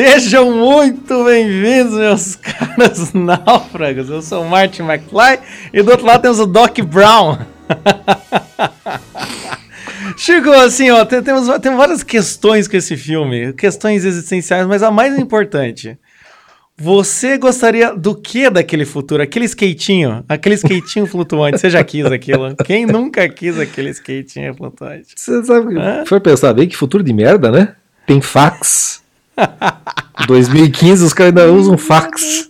Sejam muito bem-vindos, meus caros náufragos. Eu sou o Martin McFly e do outro lado temos o Doc Brown. Chico, assim, ó, tem, temos, tem várias questões com esse filme, questões existenciais, mas a mais importante. Você gostaria do que daquele futuro? Aquele skatinho, aquele skatinho flutuante. Você já quis aquilo? Quem nunca quis aquele skatinho flutuante? Você sabe, Hã? foi pensar bem que futuro de merda, né? Tem fax. 2015 os caras ainda usam fax.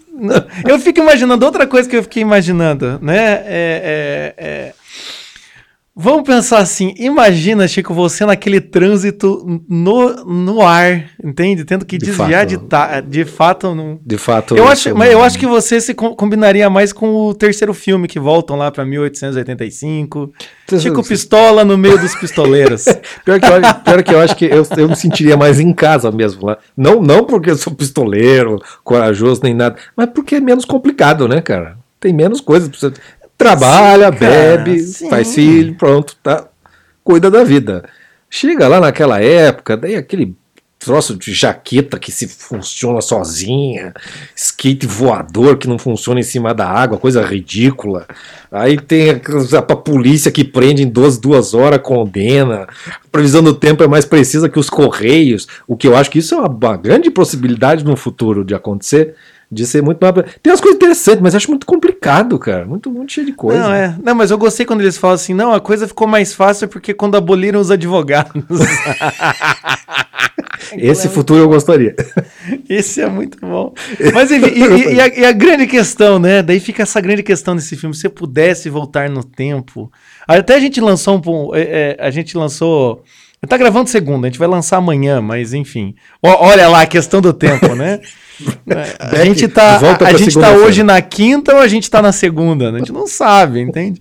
Eu fico imaginando outra coisa que eu fiquei imaginando, né? É, é, é Vamos pensar assim, imagina, Chico, você naquele trânsito no, no ar, entende? Tendo que de desviar fato. de, ta, de fato. Não... De fato. Eu acho, mas eu acho que você se combinaria mais com o terceiro filme que voltam lá para 1885. Chico Pistola no meio dos pistoleiros. pior, que eu, pior que eu acho que eu, eu me sentiria mais em casa mesmo lá. Não, não porque eu sou pistoleiro, corajoso, nem nada, mas porque é menos complicado, né, cara? Tem menos coisas. Trabalha, sim, bebe, sim. faz filho, pronto, tá. Cuida da vida. Chega lá naquela época, daí aquele troço de jaqueta que se funciona sozinha, skate voador que não funciona em cima da água, coisa ridícula. Aí tem a, a polícia que prende em duas, duas horas, condena. A previsão do tempo é mais precisa que os correios, o que eu acho que isso é uma, uma grande possibilidade no futuro de acontecer de ser muito. Tem umas coisas interessantes, mas acho muito complicado, cara. Muito, muito cheio de coisa. Não, é. Não, mas eu gostei quando eles falam assim: não, a coisa ficou mais fácil porque quando aboliram os advogados. Esse futuro eu gostaria. Esse é muito bom. Mas enfim, e, e, a, e, a, grande questão, né? Daí fica essa grande questão desse filme. Se eu pudesse voltar no tempo. Até a gente lançou um. É, é, a gente lançou. Tá gravando segunda, a gente vai lançar amanhã, mas enfim. Olha lá a questão do tempo, né? a gente tá, a gente tá hoje na quinta ou a gente tá na segunda? Né? A gente não sabe, entende?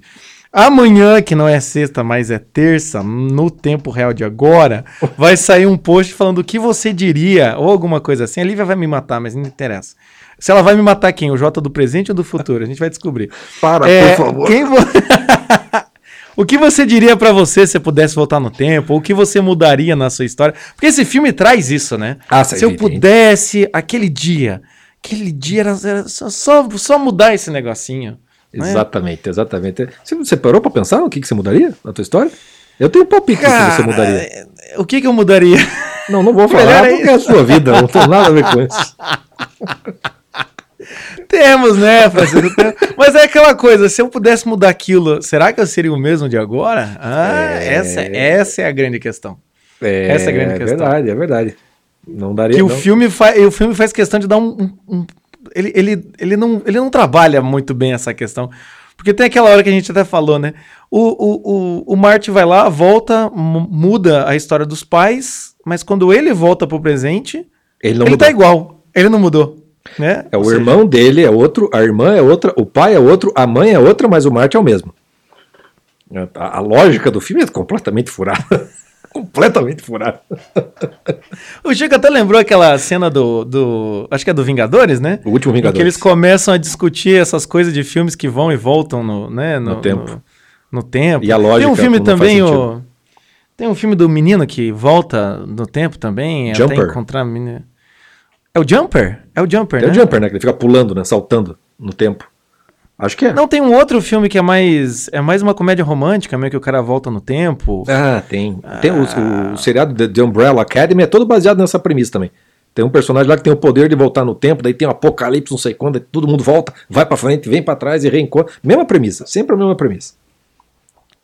Amanhã, que não é sexta, mas é terça, no tempo real de agora, vai sair um post falando o que você diria, ou alguma coisa assim. A Lívia vai me matar, mas não interessa. Se ela vai me matar quem? O Jota do presente ou do futuro? A gente vai descobrir. Para, é, por favor. Quem. O que você diria para você se pudesse voltar no tempo? O que você mudaria na sua história? Porque esse filme traz isso, né? Ah, se eu pudesse, aquele dia, aquele dia era, era só, só mudar esse negocinho. Né? Exatamente, exatamente. Você, você parou para pensar o que, que você mudaria na tua história? Eu tenho um palpite Cara, que você mudaria. O que, que eu mudaria? Não, não vou falar porque é a sua vida, não tem nada a ver com isso. Temos, né, Francisco? Mas é aquela coisa, se eu pudesse mudar aquilo, será que eu seria o mesmo de agora? Ah, é... essa, essa é a grande questão. É, essa é a grande é questão. É verdade, é verdade. Não daria. Que não. o filme, fa o filme faz questão de dar um. um, ele, ele, ele, não, ele não trabalha muito bem essa questão. Porque tem aquela hora que a gente até falou, né? O, o, o, o Marty vai lá, volta, muda a história dos pais, mas quando ele volta pro presente, ele, não ele tá igual. Ele não mudou. Né? É o Ou irmão seja... dele é outro, a irmã é outra, o pai é outro, a mãe é outra, mas o Marte é o mesmo. A, a lógica do filme é completamente furada. completamente furada. o Chico até lembrou aquela cena do, do. Acho que é do Vingadores, né? O último Vingadores. Em que eles começam a discutir essas coisas de filmes que vão e voltam no, né, no, no tempo. No, no, tempo. E a lógica. Tem um filme também, o. Tem um filme do menino que volta no tempo também, Jumper. até encontrar a menina. É o Jumper? É o Jumper, é né? É o Jumper, né? Que ele fica pulando, né? Saltando no tempo. Acho que é. Não, tem um outro filme que é mais. É mais uma comédia romântica, meio que o cara volta no tempo. Ah, tem. Tem o, o, o seriado The, The Umbrella Academy, é todo baseado nessa premissa também. Tem um personagem lá que tem o poder de voltar no tempo, daí tem um apocalipse, não sei quando, todo mundo volta, vai para frente, vem para trás e reencontra. Mesma premissa, sempre a mesma premissa.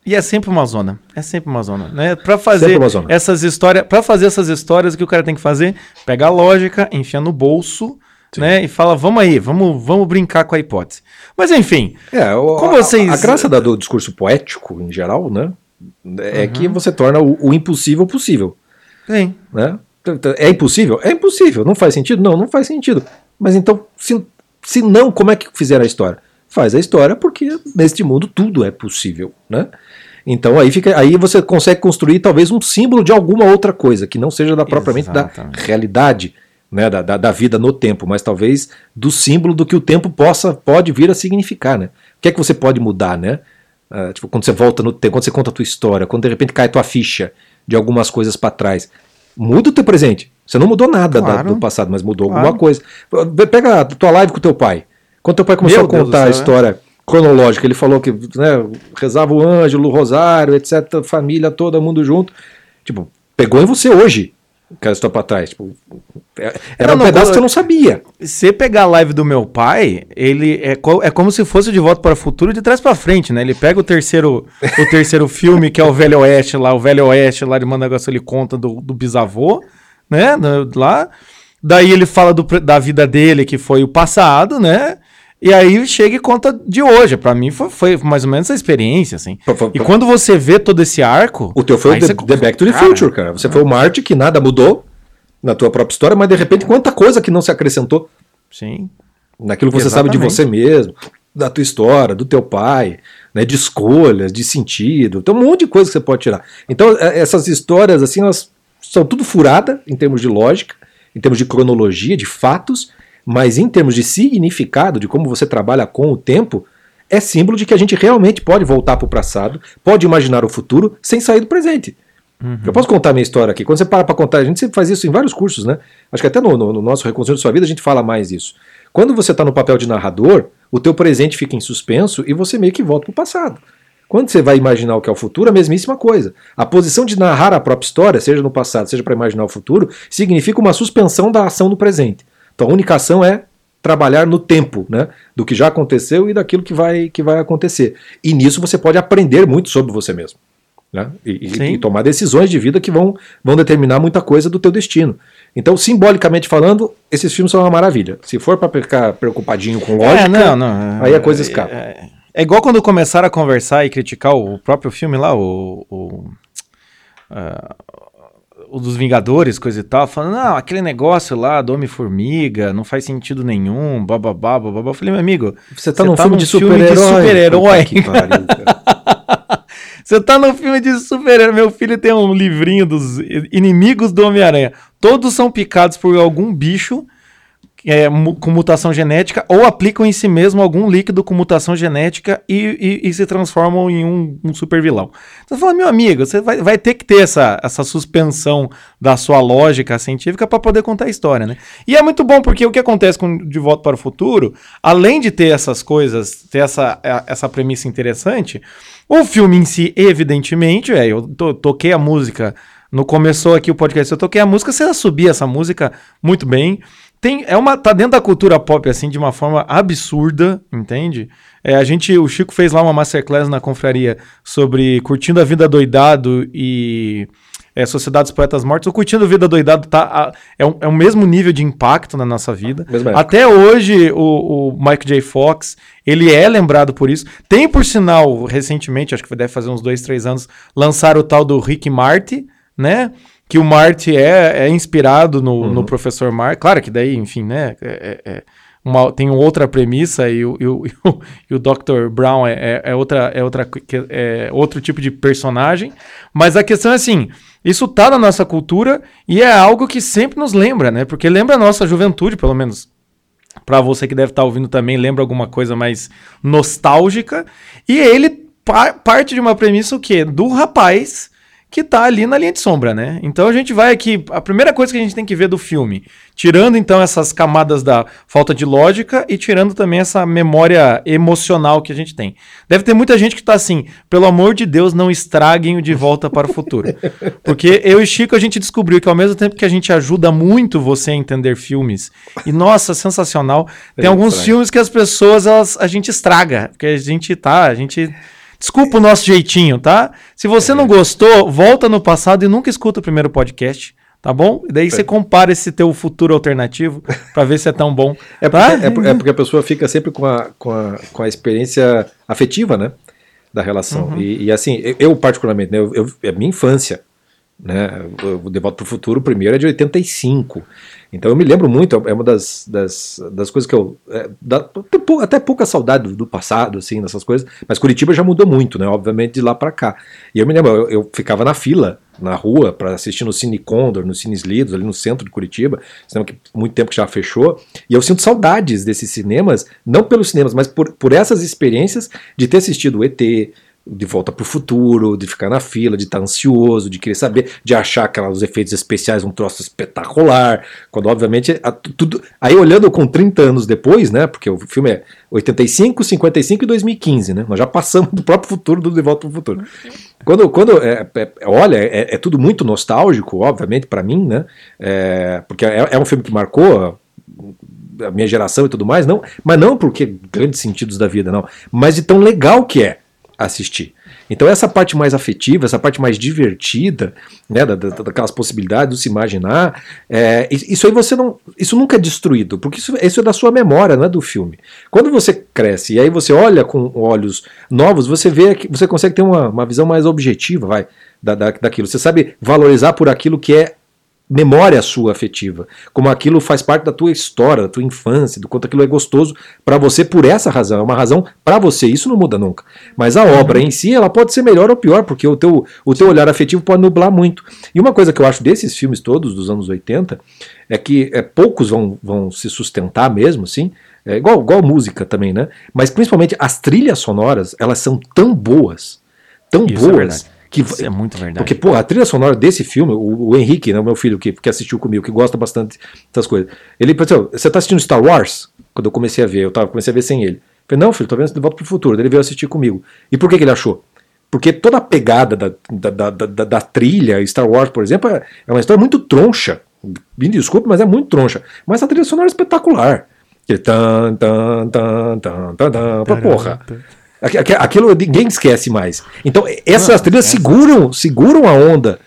E é sempre uma zona. É sempre uma zona. Né? Para fazer essas histórias, para fazer essas histórias, o que o cara tem que fazer? Pega a lógica, enfia no bolso, Sim. né? E fala, vamos aí, vamos, vamos brincar com a hipótese. Mas enfim. É, o, como vocês... a, a graça da, do discurso poético, em geral, né? É uhum. que você torna o, o, impossível possível. Sim. Né? É impossível? É impossível. Não faz sentido? Não, não faz sentido. Mas então, se, se não, como é que fizeram a história? Faz a história porque neste mundo tudo é possível, né? Então aí fica, aí você consegue construir talvez um símbolo de alguma outra coisa que não seja da propriamente Exatamente. da realidade, né, da, da, da, vida no tempo, mas talvez do símbolo do que o tempo possa pode vir a significar, né? O que é que você pode mudar, né? Uh, tipo, quando você volta no tempo, quando você conta a tua história, quando de repente cai a tua ficha de algumas coisas para trás, muda o teu presente. Você não mudou nada Claro. da- do passado, mas mudou Claro. alguma coisa. Pega a tua live com teu pai. Quando teu pai começou Meu a contar do a céu, história cronológica, ele falou que né, rezava o ângelo, o rosário, etc., família, todo mundo junto. Tipo, pegou em você hoje, aquela história pra trás. Tipo, é- era Não, um não, pedaço que você não sabia. Se pegar a live do meu pai, ele é, co- é como se fosse de volta para o futuro de trás para frente, né? Ele pega o terceiro, o terceiro filme, que é o Velho Oeste lá, o Velho Oeste lá de Managaço, ele conta do, do bisavô, né? lá. Daí ele fala do da vida dele, que foi o passado, né? E aí chega e conta de hoje. Pra mim foi, foi mais ou menos essa experiência, assim. Pra- pra- E quando você vê todo esse arco. O teu foi o The, você- The Back to the Cara, Future, cara. Você foi o Marty que nada mudou na tua própria história, mas de repente quanta coisa que não se acrescentou Sim. naquilo que você sabe de Exatamente. você mesmo, da tua história, do teu pai, né, de escolhas, de sentido. Tem um monte de coisa que você pode tirar. Então, é- essas histórias, assim, elas são tudo furada em termos de lógica, em termos de cronologia, de fatos, mas em termos de significado, de como você trabalha com o tempo, é símbolo de que a gente realmente pode voltar para o passado, pode imaginar o futuro sem sair do presente. Eu posso contar minha história aqui. Quando você para para contar, a gente sempre faz isso em vários cursos, né? Acho que até no, no- no nosso Sua Vida a gente fala mais isso. Quando você está no papel de narrador, o teu presente fica em suspenso e você meio que volta para o passado. Quando você vai imaginar o que é o futuro, a mesmíssima coisa. A posição de narrar a própria história, seja no passado, seja para imaginar o futuro, significa uma suspensão da ação no presente. Então a única ação é trabalhar no tempo, né? Do que já aconteceu e daquilo que vai, que vai acontecer. E nisso você pode aprender muito sobre você mesmo. Né? E, e- e tomar decisões de vida que vão, vão determinar muita coisa do teu destino. Então, simbolicamente falando, esses filmes são uma maravilha. Se for para ficar preocupadinho com lógica, É, não, não. aí a coisa é- escapa. É, é igual quando começaram a conversar e criticar o próprio filme lá, o. o ah, o dos Vingadores, coisa e tal, falando, não, aquele negócio lá do Homem-Formiga não faz sentido nenhum, bababá, bababá. Eu falei, meu amigo, você tá num filme num de filme de super-herói. Você tá no filme de super-herói. Meu filho tem um livrinho dos inimigos do Homem-Aranha. Todos são picados por algum bicho é, com mutação genética ou aplicam em si mesmo algum líquido com mutação genética e, e- e se transformam em um, um super vilão. Então, fala, meu amigo, você vai, vai ter que ter essa, essa suspensão da sua lógica científica para poder contar a história, né? E é muito bom porque o que acontece com De Volta para o Futuro, além de ter essas coisas, ter essa, a- essa premissa interessante, o filme em si, evidentemente, é, eu to- toquei a música, no começou aqui o podcast, eu toquei a música, você subir essa música muito bem. Tem, é uma, tá dentro da cultura pop, assim, de uma forma absurda, entende? É, a gente, o Chico fez lá uma masterclass na confraria sobre Curtindo a Vida Doidado e é, Sociedade dos Poetas Mortos. O Curtindo a Vida Doidado tá, a- é, um, é o mesmo nível de impacto na nossa vida. Até hoje, o, o Mike J. Fox, ele é lembrado por isso. Tem, por sinal, recentemente, acho que deve fazer uns dois, três anos, lançaram o tal do Rick Marty, né? Que o Marty é, é inspirado no, no professor Marty. Claro que daí, enfim, né? é- é- é uma- tem outra premissa e o, e o, e o, Dr. Brown é, é- é outra, é, outra, é outro tipo de personagem. Mas a questão é assim: isso tá na nossa cultura e é algo que sempre nos lembra, né? Porque lembra a nossa juventude, pelo menos Pra você que deve estar ouvindo também, lembra alguma coisa mais nostálgica. E ele pa- parte de uma premissa o quê? Do rapaz que tá ali na linha de sombra, né? Então a gente vai aqui, a primeira coisa que a gente tem que ver do filme, tirando então essas camadas da falta de lógica e tirando também essa memória emocional que a gente tem. Deve ter muita gente que tá assim, pelo amor de Deus, não estraguem o De Volta para o Futuro. Porque eu e Chico a gente descobriu que ao mesmo tempo que a gente ajuda muito você a entender filmes, e nossa, sensacional, tem É, alguns estraga. filmes que as pessoas elas, a gente estraga, porque a gente tá, a gente Desculpa o nosso jeitinho, tá? Se você não gostou, volta no passado e nunca escuta o primeiro podcast, tá bom? E daí você compara esse teu futuro alternativo pra ver se é tão bom. É tá? porque, é por- é porque a pessoa fica sempre com a, com a, com a experiência afetiva, né? Da relação. Uhum. E, e, assim, eu, eu particularmente, né? Eu, eu- é minha infância. Né? O De Volta para o Futuro, o primeiro é de 85. Então eu me lembro muito, é uma das, das, das coisas que eu. é, até pou- até pouca saudade do, do passado, assim, dessas coisas. Mas Curitiba já mudou muito, né? Obviamente, de lá para cá. E eu me lembro, eu, eu ficava na fila, na rua, para assistir no Cine Condor, no Cines Lidos, ali no centro de Curitiba, cinema que muito tempo que já fechou. E eu sinto saudades desses cinemas, não pelos cinemas, mas por, por essas experiências de ter assistido o ET, de volta para o futuro, de ficar na fila, de estar tá ansioso, de querer saber, de achar aqueles efeitos especiais um troço espetacular, quando obviamente a, tudo. Aí olhando com 30 anos depois, né? Porque o filme é 85, 55 e 2015, né? Nós já passamos do próprio futuro do De Volta para o Futuro. Quando, quando é, é, olha, é, é, tudo muito nostálgico, obviamente, para mim, né? É, porque é, é um filme que marcou a minha geração e tudo mais, não, mas não porque grandes sentidos da vida, não, mas de tão legal que é assistir. Então essa parte mais afetiva, essa parte mais divertida, né, da, da, daquelas possibilidades de se imaginar, é, isso aí você não, isso nunca é destruído, porque isso, isso é da sua memória, não é do filme. Quando você cresce e aí você olha com olhos novos, você vê que você consegue ter uma, uma visão mais objetiva, vai, da, da, daquilo. Você sabe valorizar por aquilo que é memória sua afetiva, como aquilo faz parte da tua história, da tua infância, do quanto aquilo é gostoso para você por essa razão, é uma razão para você, isso não muda nunca. Mas a obra em si, ela pode ser melhor ou pior, porque o teu, o teu olhar afetivo pode nublar muito. E uma coisa que eu acho desses filmes todos dos anos 80 é que é, poucos vão, vão se sustentar mesmo, assim, é igual, igual música também, né? Mas principalmente as trilhas sonoras, elas são tão boas, tão isso é boas. É que, Isso é muito verdade. Porque, pô, a trilha sonora desse filme, o, o Henrique, né, o meu filho que, que assistiu comigo, que gosta bastante dessas coisas, ele, por exemplo, você tá assistindo Star Wars? Quando eu comecei a ver, eu tava, comecei a ver sem ele. Eu falei, não, filho, tô vendo De Volta pro Futuro. Ele veio assistir comigo. E por que, que ele achou? Porque toda a pegada da, da, da, da, da trilha, Star Wars, por exemplo, é, é uma história muito troncha. Me desculpe, mas é muito troncha. Mas a trilha sonora é espetacular. Tan, tan, tan, tan, tan, tan, porra. Aquilo ninguém esquece mais. Então, essas trilhas seguram, seguram a onda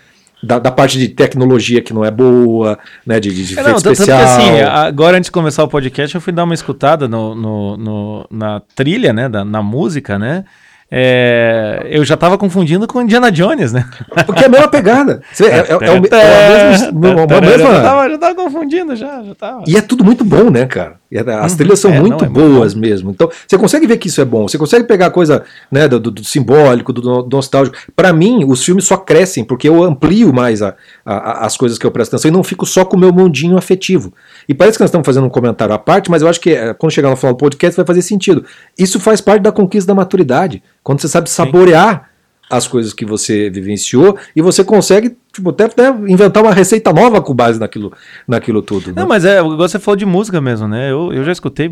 da, da, parte de tecnologia que não é boa, né? De, de é, não, especial. Assim, agora antes de começar o podcast, eu fui dar uma escutada no, no, no na trilha, né? Da, na música, né? É, eu já tava confundindo com Indiana Jones, né? Porque é a mesma pegada. é, é, é, o, é a mesma. Já tava, já tava confundindo, já, já tava. E é tudo muito bom, né, cara? As uhum. trilhas são é, muito é boas muito mesmo. Então, você consegue ver que isso é bom. Você consegue pegar a coisa né, do, do, simbólico, do, do nostálgico. Para mim, os filmes só crescem porque eu amplio mais a, a, as coisas que eu presto atenção e não fico só com o meu mundinho afetivo. E parece que nós estamos fazendo um comentário à parte, mas eu acho que eh, quando chegar no final do podcast vai fazer sentido. Isso faz parte da conquista da maturidade. Quando você sabe saborear as coisas que você vivenciou e você consegue tipo, até, até inventar uma receita nova com base naquilo, naquilo tudo. Né? Não, mas é, você falou de música mesmo, né? Eu, eu já escutei,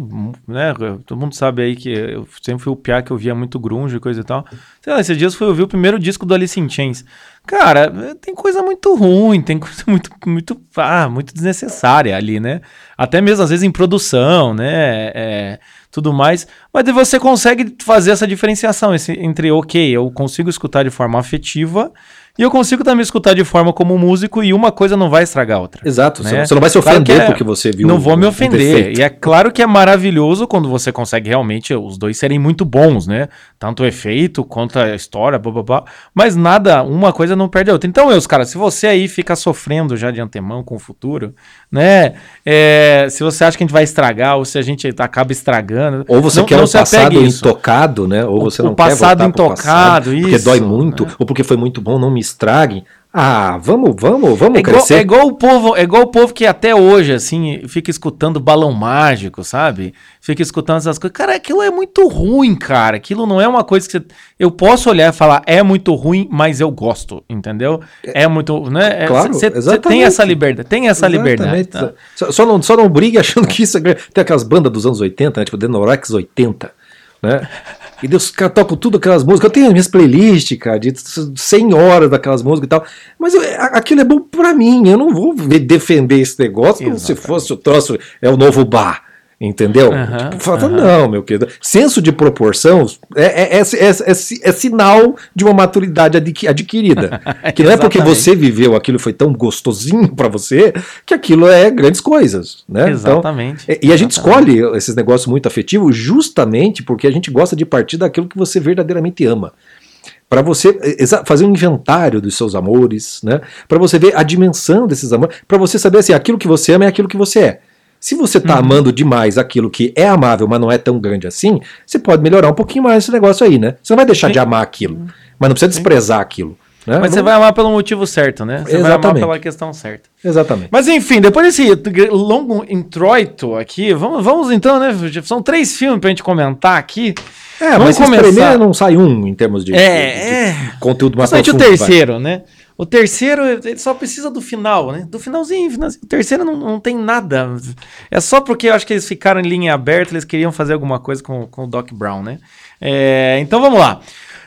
né? Todo mundo sabe aí que eu sempre fui o piá que eu via muito grunge e coisa e tal. Sei lá, esses dias fui ouvir o primeiro disco do Alice in Chains. Cara, tem coisa muito ruim, tem coisa muito, muito, ah, muito desnecessária ali, né? Até mesmo às vezes em produção, né? É, tudo mais. Mas você consegue fazer essa diferenciação entre, ok, eu consigo escutar de forma afetiva e eu consigo também escutar de forma como músico e uma coisa não vai estragar a outra. Exato, né? você não vai se ofender claro é, porque você viu. Não vou me ofender. Um e é claro que é maravilhoso quando você consegue realmente os dois serem muito bons, né? Tanto o efeito quanto a história, blá blá blá. Mas nada, uma coisa não perde a outra. Então, eu, cara, se você aí fica sofrendo já de antemão com o futuro, né? É, se você acha que a gente vai estragar ou se a gente acaba estragando. Ou você não, quer não um passado intocado, né? Ou você o, não o passado quer intocado, passado, isso, porque dói muito, né? ou porque foi muito bom, não me estraguem. Ah, vamos, vamos, vamos é igual, crescer. É igual o povo, é igual o povo que até hoje assim fica escutando balão mágico, sabe? Fica escutando essas coisas. Cara, aquilo é muito ruim, cara. Aquilo não é uma coisa que você, eu posso olhar e falar é muito ruim, mas eu gosto, entendeu? É, é muito, né? É, claro, você tem essa liberdade, tem essa exatamente. liberdade. Tá? Só, só, não, só não brigue achando que isso é... tem aquelas bandas dos anos 80, né? tipo Denorex 80, né? E Deus, toco tudo aquelas músicas. Eu tenho as minhas playlists, cara, de 100 horas daquelas músicas e tal. Mas eu, aquilo é bom pra mim. Eu não vou defender esse negócio como Exatamente. se fosse o troço, é o novo bar. Entendeu? Uhum, tipo, fala, uhum. não, meu querido. Senso de proporção é, é, é, é, sinal de uma maturidade adquirida. que não é porque você viveu aquilo foi tão gostosinho para você que aquilo é grandes coisas. Né? Exatamente. Então, e a gente escolhe esses negócios muito afetivos justamente porque a gente gosta de partir daquilo que você verdadeiramente ama para você fazer um inventário dos seus amores, né? Para você ver a dimensão desses amores, para você saber assim, aquilo que você ama é aquilo que você é. Se você está uhum. amando demais aquilo que é amável, mas não é tão grande assim, você pode melhorar um pouquinho mais esse negócio aí, né? Você não vai deixar Sim. de amar aquilo, mas não precisa desprezar aquilo. Né? Mas não... você vai amar pelo motivo certo, né? Você Exatamente. vai amar pela questão certa. Exatamente. Mas enfim, depois desse longo introito aqui, vamos, vamos então, né? São três filmes pra gente comentar aqui. É, Vamos mas começar... não sai um em termos de, é, de, de é. conteúdo mais profundo. o terceiro, vai. né? O terceiro, ele só precisa do final, né? Do finalzinho, finalzinho. O terceiro não, não tem nada. É só porque eu acho que eles ficaram em linha aberta, eles queriam fazer alguma coisa com, com o Doc Brown, né? É, então vamos lá.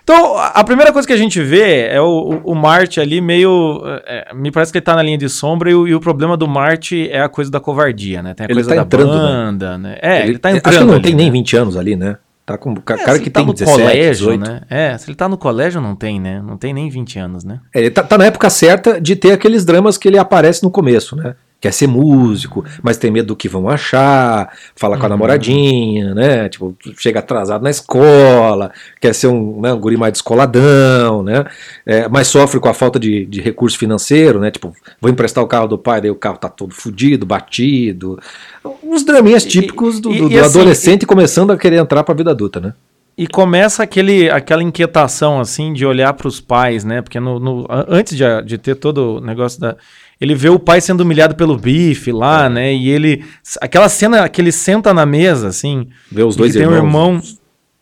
Então, a primeira coisa que a gente vê é o, o, Marte ali meio. É, me parece que ele tá na linha de sombra e o, e o, problema do Marte é a coisa da covardia, né? Tem a ele coisa tá da entrando, né? banda, né? né? É, ele, ele tá entrando. Acho que não ali, tem né? nem 20 anos ali, né? Tá com é, cara que tá tem no 17, colégio, 18. né? É, se ele tá no colégio, não tem, né? Não tem nem 20 anos, né? É, ele tá, tá na época certa de ter aqueles dramas que ele aparece no começo, né? Quer ser músico, mas tem medo do que vão achar, fala com a uhum. namoradinha, né? Tipo, chega atrasado na escola, quer ser um, né, um guri mais descoladão, né? É, mas sofre com a falta de, de recurso financeiro, né? Tipo, vou emprestar o carro do pai, daí o carro tá todo fudido, batido. Uns draminhas típicos do, do, e, assim, adolescente começando a querer entrar pra vida adulta, né? E começa aquele, aquela inquietação, assim, de olhar para os pais, né? Porque no, no antes de, de ter todo o negócio da ele vê o pai sendo humilhado pelo bife lá, é. né? E ele. Aquela cena que ele senta na mesa, assim. Vê os dois irmãos. Tem um irmão.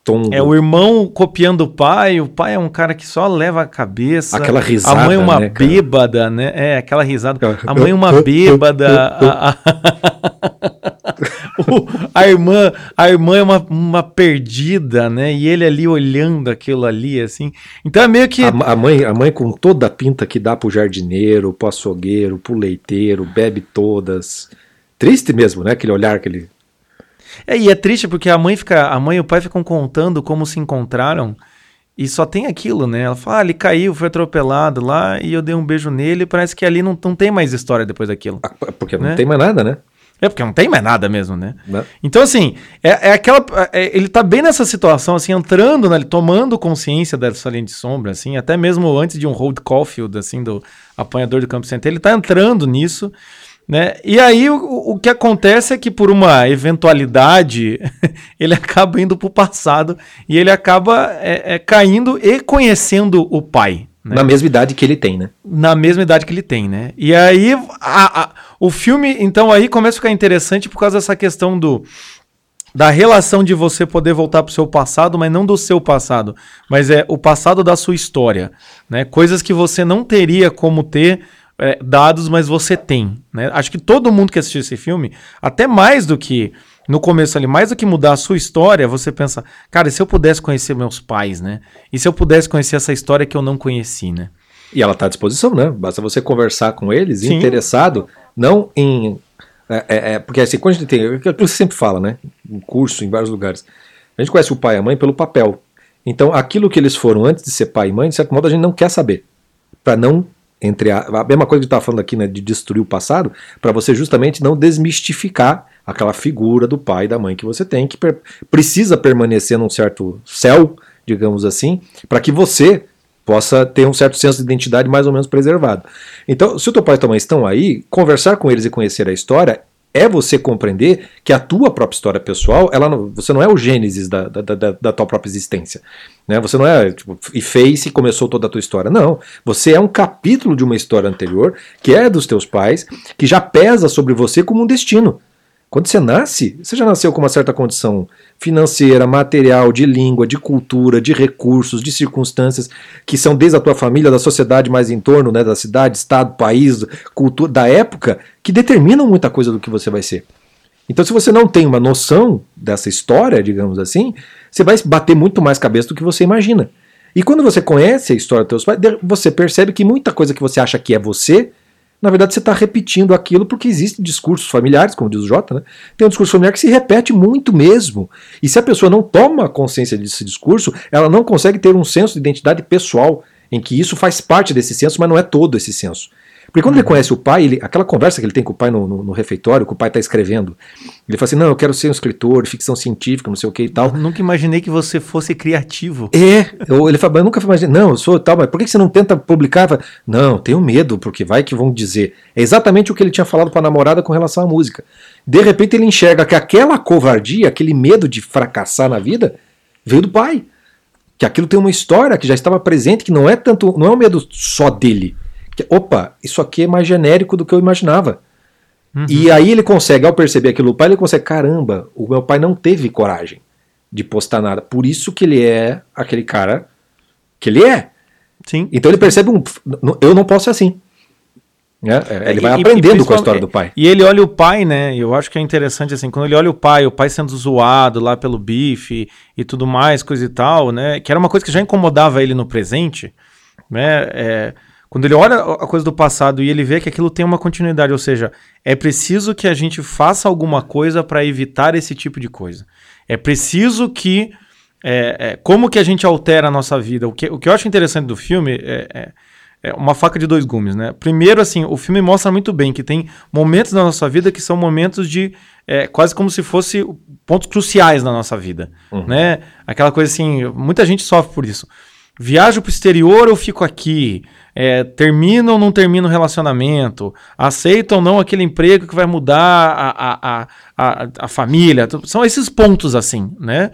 Tombo. É o irmão copiando o pai, o pai é um cara que só leva a cabeça. Aquela risada. A mãe é uma né, bêbada, né? É, aquela risada. A mãe é uma bêbada. a, a... irmã, a irmã é uma, uma perdida, né? E ele ali olhando aquilo ali, assim. Então é meio que. A, a, mãe, a mãe com toda a pinta que dá pro jardineiro, pro açougueiro, pro leiteiro, bebe todas. Triste mesmo, né? Aquele olhar, aquele. É, e é triste porque a mãe fica. A mãe e o pai ficam contando como se encontraram. E só tem aquilo, né? Ela fala, ah, ele caiu, foi atropelado lá, e eu dei um beijo nele, parece que ali não, não tem mais história depois daquilo. Ah, porque não né? tem mais nada, né? É, porque não tem mais nada mesmo, né? Não. Então, assim, é, é aquela. É, ele tá bem nessa situação, assim, entrando, né? Tomando consciência dessa linha de sombra, assim, até mesmo antes de um Hold Caulfield, assim, do apanhador do campo central, ele tá entrando nisso, né? E aí o, o que acontece é que, por uma eventualidade, ele acaba indo pro passado e ele acaba é, é, caindo e conhecendo o pai. Né? Na mesma idade que ele tem, né? Na mesma idade que ele tem, né? E aí a, a, o filme, então, aí começa a ficar interessante por causa dessa questão do da relação de você poder voltar para o seu passado, mas não do seu passado, mas é o passado da sua história, né? Coisas que você não teria como ter é, dados, mas você tem, né? Acho que todo mundo que assistiu esse filme, até mais do que no começo ali, mais do que mudar a sua história, você pensa, cara, e se eu pudesse conhecer meus pais, né? E se eu pudesse conhecer essa história que eu não conheci, né? E ela está à disposição, né? Basta você conversar com eles, Sim. interessado, não em. É, é, é, porque assim, quando a gente tem. É o que você sempre fala, né? Em curso, em vários lugares. A gente conhece o pai e a mãe pelo papel. Então, aquilo que eles foram antes de ser pai e mãe, de certo modo, a gente não quer saber. Para não entre a, a mesma coisa que estava falando aqui, né, de destruir o passado, para você justamente não desmistificar aquela figura do pai e da mãe que você tem, que per precisa permanecer num certo céu, digamos assim, para que você possa ter um certo senso de identidade mais ou menos preservado. Então, se o teu pai e tua mãe estão aí, conversar com eles e conhecer a história é você compreender que a tua própria história pessoal, ela não, você não é o gênesis da, da, da, da tua própria existência. Né? Você não é, tipo, e fez e começou toda a tua história. Não. Você é um capítulo de uma história anterior, que é dos teus pais, que já pesa sobre você como um destino. Quando você nasce, você já nasceu com uma certa condição financeira, material, de língua, de cultura, de recursos, de circunstâncias que são desde a tua família, da sociedade mais em torno, né, da cidade, estado, país, cultura, da época, que determinam muita coisa do que você vai ser. Então, se você não tem uma noção dessa história, digamos assim, você vai bater muito mais cabeça do que você imagina. E quando você conhece a história dos teus pais, você percebe que muita coisa que você acha que é você na verdade, você está repetindo aquilo porque existem discursos familiares, como diz o Jota, né? Tem um discurso familiar que se repete muito mesmo. E se a pessoa não toma consciência desse discurso, ela não consegue ter um senso de identidade pessoal, em que isso faz parte desse senso, mas não é todo esse senso. Porque quando uhum. ele conhece o pai, ele, aquela conversa que ele tem com o pai no, no, no refeitório, que o pai está escrevendo, ele fala assim: Não, eu quero ser um escritor ficção científica, não sei o que e tal. Eu nunca imaginei que você fosse criativo. É, eu, ele fala, eu nunca imaginei, não, eu sou tal, mas por que você não tenta publicar? Falo, não, tenho medo, porque vai que vão dizer. É exatamente o que ele tinha falado para a namorada com relação à música. De repente ele enxerga que aquela covardia, aquele medo de fracassar na vida, veio do pai. Que aquilo tem uma história que já estava presente, que não é tanto, não é um medo só dele que, opa, isso aqui é mais genérico do que eu imaginava. Uhum. E aí ele consegue, ao perceber aquilo do pai, ele consegue, caramba, o meu pai não teve coragem de postar nada. Por isso que ele é aquele cara que ele é. Sim. Então ele percebe um. Eu não posso ser assim. Né? É, ele vai e, aprendendo e, com a história do pai. E ele olha o pai, né? Eu acho que é interessante assim, quando ele olha o pai, o pai sendo zoado lá pelo bife e tudo mais, coisa e tal, né? Que era uma coisa que já incomodava ele no presente, né? É, quando ele olha a coisa do passado e ele vê que aquilo tem uma continuidade, ou seja, é preciso que a gente faça alguma coisa para evitar esse tipo de coisa. É preciso que. É, é, como que a gente altera a nossa vida? O que, o que eu acho interessante do filme é, é é uma faca de dois gumes, né? Primeiro, assim, o filme mostra muito bem que tem momentos na nossa vida que são momentos de é, quase como se fosse pontos cruciais na nossa vida, uhum. né? Aquela coisa assim, muita gente sofre por isso. Viajo para o exterior ou fico aqui? É, termino ou não termino o relacionamento? Aceito ou não aquele emprego que vai mudar a, a, a, a, família? São esses pontos assim, né?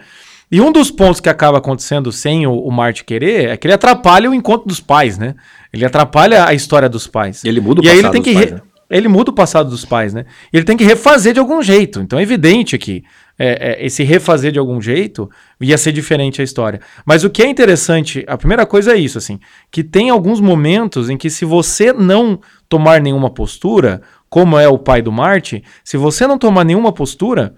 E um dos pontos que acaba acontecendo sem o, o Marte querer é que ele atrapalha o encontro dos pais, né? Ele atrapalha a história dos pais. Ele muda o e passado aí ele tem que pais, né? Ele muda o passado dos pais, né? Ele tem que refazer de algum jeito. Então é evidente que é, é, esse refazer de algum jeito ia ser diferente a história. Mas o que é interessante, a primeira coisa é isso, assim, que tem alguns momentos em que se você não tomar nenhuma postura, como é o pai do Marte, se você não tomar nenhuma postura,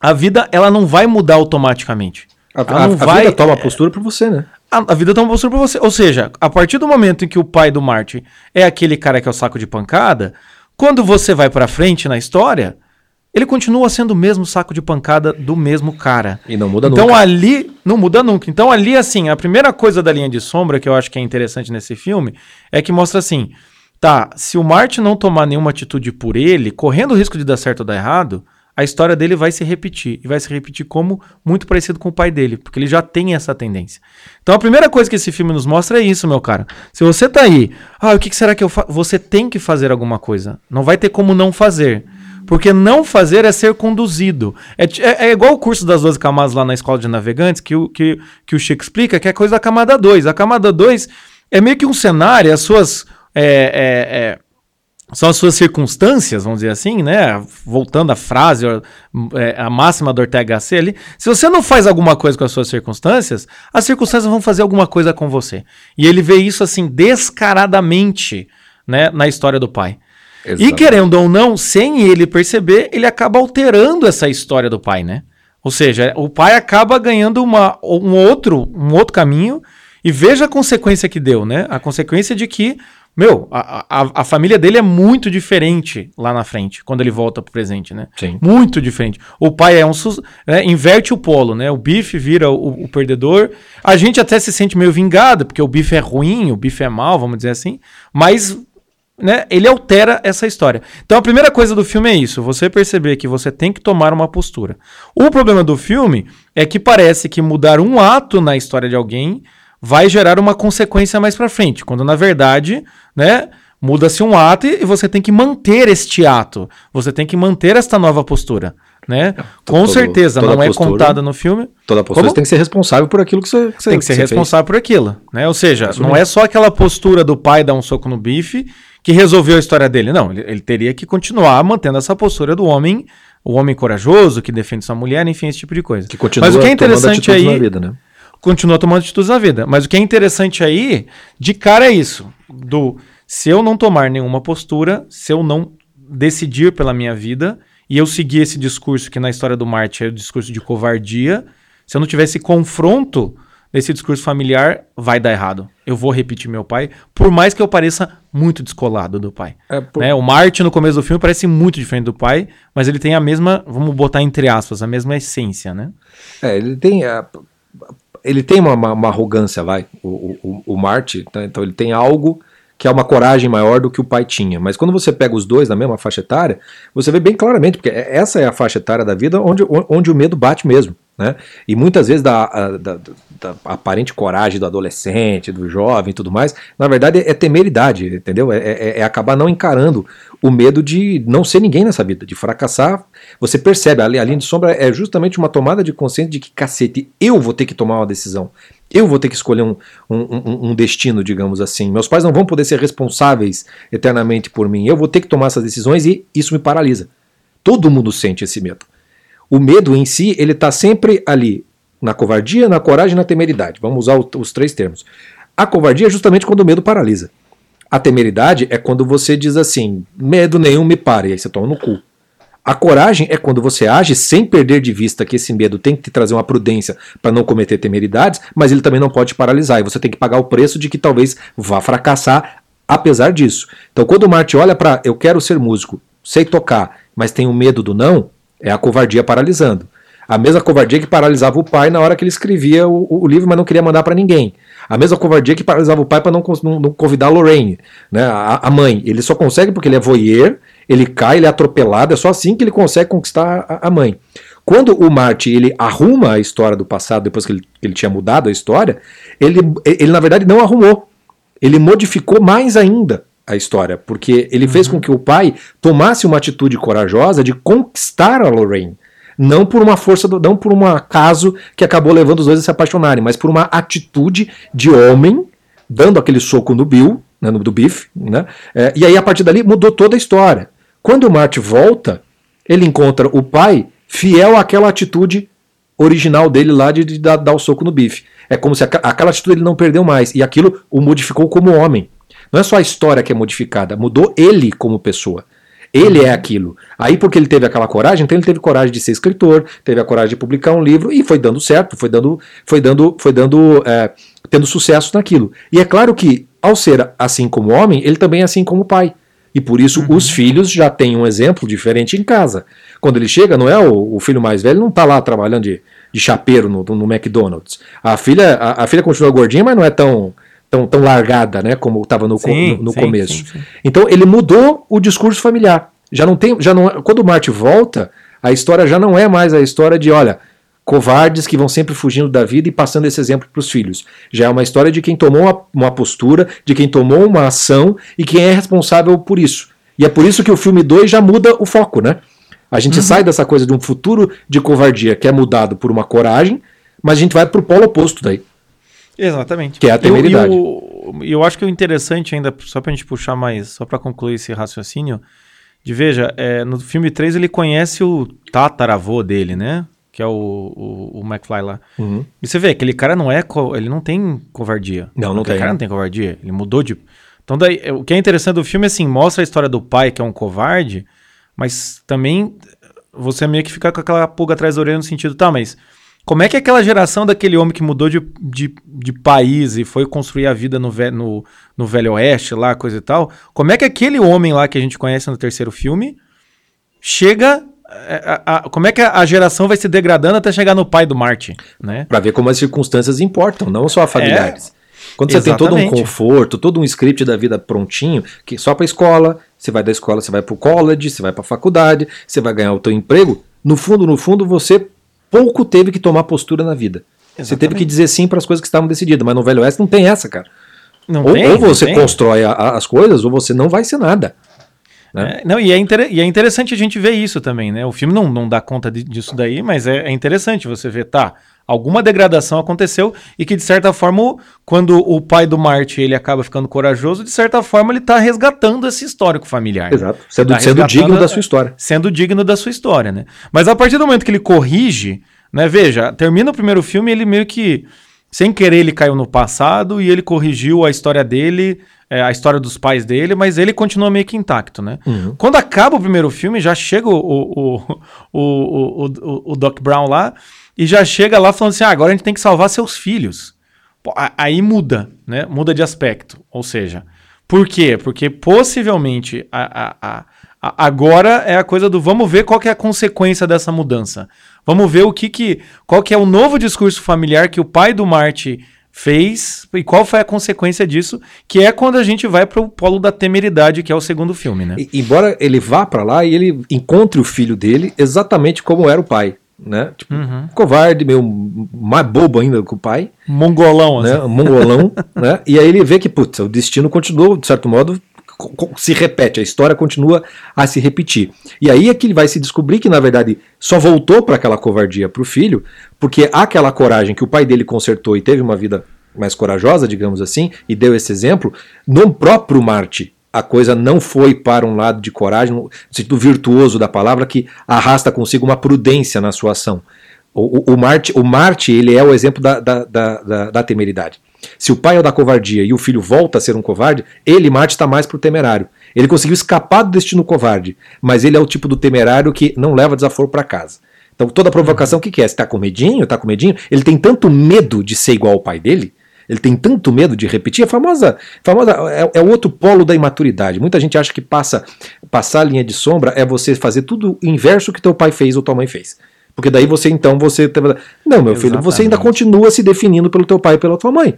a vida ela não vai mudar automaticamente. A, a, a vai, vida toma postura para você, né? A, a, vida toma postura para você. Ou seja, a partir do momento em que o pai do Marte é aquele cara que é o saco de pancada, quando você vai para frente na história, ele continua sendo o mesmo saco de pancada do mesmo cara. E não muda então, nunca. Então ali, não muda nunca. Então ali, assim, a primeira coisa da linha de sombra que eu acho que é interessante nesse filme é que mostra assim, tá, se o Marte não tomar nenhuma atitude por ele, correndo o risco de dar certo ou dar errado, a história dele vai se repetir. E vai se repetir como muito parecido com o pai dele, porque ele já tem essa tendência. Então a primeira coisa que esse filme nos mostra é isso, meu cara. Se você tá aí, ah, o que, será que eu faço? Você tem que fazer alguma coisa. Não vai ter como não fazer. Porque não fazer é ser conduzido. É, é, é, igual o curso das 12 camadas lá na escola de navegantes, que o, que, que o Chico explica, que é coisa da camada 2. A camada 2 é meio que um cenário, as suas. É, é, é são as suas circunstâncias, vamos dizer assim, né? Voltando à frase, é, a máxima do Ortega Gasset ali. Se você não faz alguma coisa com as suas circunstâncias, as circunstâncias vão fazer alguma coisa com você. E ele vê isso assim descaradamente, né, na história do pai. Exatamente. E querendo ou não, sem ele perceber, ele acaba alterando essa história do pai, né? Ou seja, o pai acaba ganhando uma, um outro, um outro caminho e veja a consequência que deu, né? A consequência de que meu, a, a, a, família dele é muito diferente lá na frente, quando ele volta pro presente, né? Sim. Muito diferente. O pai é um. Né, inverte o polo, né? O bife vira o, o, perdedor. A gente até se sente meio vingado, porque o bife é ruim, o bife é mal, vamos dizer assim. Mas. Né, ele altera essa história. Então a primeira coisa do filme é isso: você perceber que você tem que tomar uma postura. O problema do filme é que parece que mudar um ato na história de alguém vai gerar uma consequência mais para frente, quando na verdade, né, muda-se um ato e você tem que manter este ato, você tem que manter esta nova postura, né? É, Com todo, certeza, não é contada no filme. Toda postura Como? tem que ser responsável por aquilo que você, que tem que ser responsável fez. por aquilo, né? Ou seja, não é só aquela postura do pai dar um soco no bife que resolveu a história dele, não. Ele, ele teria que continuar mantendo essa postura do homem, o homem corajoso que defende sua mulher, enfim, esse tipo de coisa. Que continua Mas o que é interessante aí, na vida, né? continua tomando atitudes na vida. Mas o que é interessante aí, de cara, é isso: do se eu não tomar nenhuma postura, se eu não decidir pela minha vida e eu seguir esse discurso que na história do Marte é o discurso de covardia, se eu não tivesse confronto nesse discurso familiar, vai dar errado. Eu vou repetir meu pai, por mais que eu pareça muito descolado do pai. É por... né? O Marte no começo do filme parece muito diferente do pai, mas ele tem a mesma, vamos botar entre aspas, a mesma essência, né? É, ele tem a, ele tem uma, uma, uma arrogância, vai, o, o, o Marte, tá? então ele tem algo que é uma coragem maior do que o pai tinha. Mas quando você pega os dois na mesma faixa etária, você vê bem claramente, porque é, essa é a faixa etária da vida onde, onde o medo bate mesmo. Né? E muitas vezes da, da, da, aparente coragem do adolescente, do jovem e tudo mais, na verdade é, temeridade, entendeu? É, é, é, acabar não encarando o medo de não ser ninguém nessa vida, de fracassar. Você percebe, a, a linha de sombra é justamente uma tomada de consciência de que, cacete, eu vou ter que tomar uma decisão. Eu vou ter que escolher um, um, um, destino, digamos assim. Meus pais não vão poder ser responsáveis eternamente por mim. Eu vou ter que tomar essas decisões e isso me paralisa. Todo mundo sente esse medo. O medo em si, ele está sempre ali, na covardia, na coragem e na temeridade. Vamos usar o, os três termos. A covardia é justamente quando o medo paralisa. A temeridade é quando você diz assim: medo nenhum me pare, e aí você toma no cu. A coragem é quando você age sem perder de vista que esse medo tem que te trazer uma prudência para não cometer temeridades, mas ele também não pode te paralisar e você tem que pagar o preço de que talvez vá fracassar apesar disso. Então, quando o Marte olha para eu quero ser músico, sei tocar, mas tenho medo do não, é a covardia paralisando. A mesma covardia que paralisava o pai na hora que ele escrevia o, o livro, mas não queria mandar para ninguém. A mesma covardia que paralisava o pai para não, não, não, convidar a Lorraine, né, a, a, mãe. Ele só consegue porque ele é voyeur, ele cai, ele é atropelado, é só assim que ele consegue conquistar a, a mãe. Quando o Marty ele arruma a história do passado, depois que ele, ele tinha mudado a história, ele, ele na verdade não arrumou. Ele modificou mais ainda a história, porque ele uhum. fez com que o pai tomasse uma atitude corajosa de conquistar a Lorraine. Não por uma força, do, não por um acaso que acabou levando os dois a se apaixonarem, mas por uma atitude de homem dando aquele soco no Bill, né, no, do Biff, né? É, e aí a partir dali mudou toda a história. Quando o Marty volta, ele encontra o pai fiel àquela atitude original dele lá de, de dar, dar, o soco no bife. É como se a, aquela atitude ele não perdeu mais. E aquilo o modificou como homem. Não é só a história que é modificada, mudou ele como pessoa. Ele é aquilo. Aí, porque ele teve aquela coragem, então ele teve coragem de ser escritor, teve a coragem de publicar um livro e foi dando certo, foi dando, foi dando, foi dando, é, tendo sucesso naquilo. E é claro que, ao ser assim como homem, ele também é assim como pai. E por isso uhum. os filhos já têm um exemplo diferente em casa. Quando ele chega, não é o, o filho mais velho, não está lá trabalhando de, de chapeiro no, no McDonald's. A filha, a, a, filha continua gordinha, mas não é tão, tão, tão largada, né, como estava no, no, no sim, começo. Sim, sim. Então ele mudou o discurso familiar. Já não tem, já não, quando o Marty volta, a história já não é mais a história de, olha, covardes que vão sempre fugindo da vida e passando esse exemplo para os filhos. Já é uma história de quem tomou uma, uma, postura, de quem tomou uma ação e quem é responsável por isso. E é por isso que o filme 2 já muda o foco, né? A gente uhum. sai dessa coisa de um futuro de covardia que é mudado por uma coragem, mas a gente vai para o polo oposto daí. Exatamente. Que é a temeridade. E eu, eu, eu, acho que o interessante ainda, só para a gente puxar mais, só para concluir esse raciocínio, de veja, é, no filme 3 ele conhece o tataravô dele, né? que é o, o, o McFly lá. Uhum. E você vê, aquele cara não é. Ele não tem covardia. Não, não aquele tem. cara não tem covardia. Ele mudou de. Então, daí, o que é interessante do filme é assim: mostra a história do pai, que é um covarde, mas também você meio que fica com aquela pulga atrás da orelha no sentido, tá, mas. Como é que aquela geração daquele homem que mudou de, de, de país e foi construir a vida no, ve no, no Velho Oeste, lá, coisa e tal, como é que aquele homem lá que a gente conhece no terceiro filme chega é, a, a, como é que a geração vai se degradando até chegar no pai do Martin, né? Para ver como as circunstâncias importam, não só a familiares. É, Quando você exatamente. tem todo um conforto, todo um script da vida prontinho, que só para escola, você vai da escola, você vai para o college, você vai para a faculdade, você vai ganhar o teu emprego, no fundo, no fundo, você pouco teve que tomar postura na vida. Exatamente. Você teve que dizer sim para as coisas que estavam decididas, mas no Velho Oeste não tem essa, cara. Não ou, tem, ou você constrói a, a, as coisas, ou você não vai ser nada. Né? É, não, e é, e é interessante a gente ver isso também, né? O filme não, não dá conta de, disso daí, mas é, é interessante você ver, tá, alguma degradação aconteceu e que de certa forma quando o pai do Marte ele acaba ficando corajoso de certa forma ele está resgatando esse histórico familiar né? exato sendo, tá sendo digno da sua história sendo digno da sua história né mas a partir do momento que ele corrige né veja termina o primeiro filme ele meio que sem querer ele caiu no passado e ele corrigiu a história dele é, a história dos pais dele, mas ele continua meio que intacto, né? Uhum. Quando acaba o primeiro filme, já chega o, o, o, o, o, Doc Brown lá e já chega lá falando assim: ah, agora a gente tem que salvar seus filhos. Pô, aí muda, né? Muda de aspecto. Ou seja, por quê? Porque possivelmente a, a, a, agora é a coisa do vamos ver qual é a consequência dessa mudança. Vamos ver o que que. qual que é o novo discurso familiar que o pai do Marte fez e qual foi a consequência disso, que é quando a gente vai para o polo da temeridade, que é o segundo filme, né? E, embora ele vá para lá e ele encontre o filho dele exatamente como era o pai, né? Tipo, uhum. covarde, meio mais bobo ainda que o pai. Mongolão, né? Assim. Mongolão, né? E aí ele vê que, putz, o destino continuou, de certo modo, se repete, a história continua a se repetir. E aí é que ele vai se descobrir que, na verdade, só voltou para aquela covardia para o filho, porque aquela coragem que o pai dele consertou e teve uma vida mais corajosa, digamos assim, e deu esse exemplo, no próprio Marte a coisa não foi para um lado de coragem, no sentido virtuoso da palavra, que arrasta consigo uma prudência na sua ação. O, o, o, Marte, o Marte, ele é o exemplo da, da, da, da, temeridade. Se o pai é o da covardia e o filho volta a ser um covarde, ele, Marte, está mais pro temerário. Ele conseguiu escapar do destino covarde, mas ele é o tipo do temerário que não leva desaforo para casa. Então toda provocação, o que, que é? Você tá com medinho? Tá com medinho? Ele tem tanto medo de ser igual ao pai dele, ele tem tanto medo de repetir, a famosa, famosa é, é o outro polo da imaturidade. Muita gente acha que passa passar a linha de sombra é você fazer tudo o inverso que teu pai fez ou tua mãe fez. Porque daí você então você não, meu filho, você ainda continua se definindo pelo teu pai e pela tua mãe.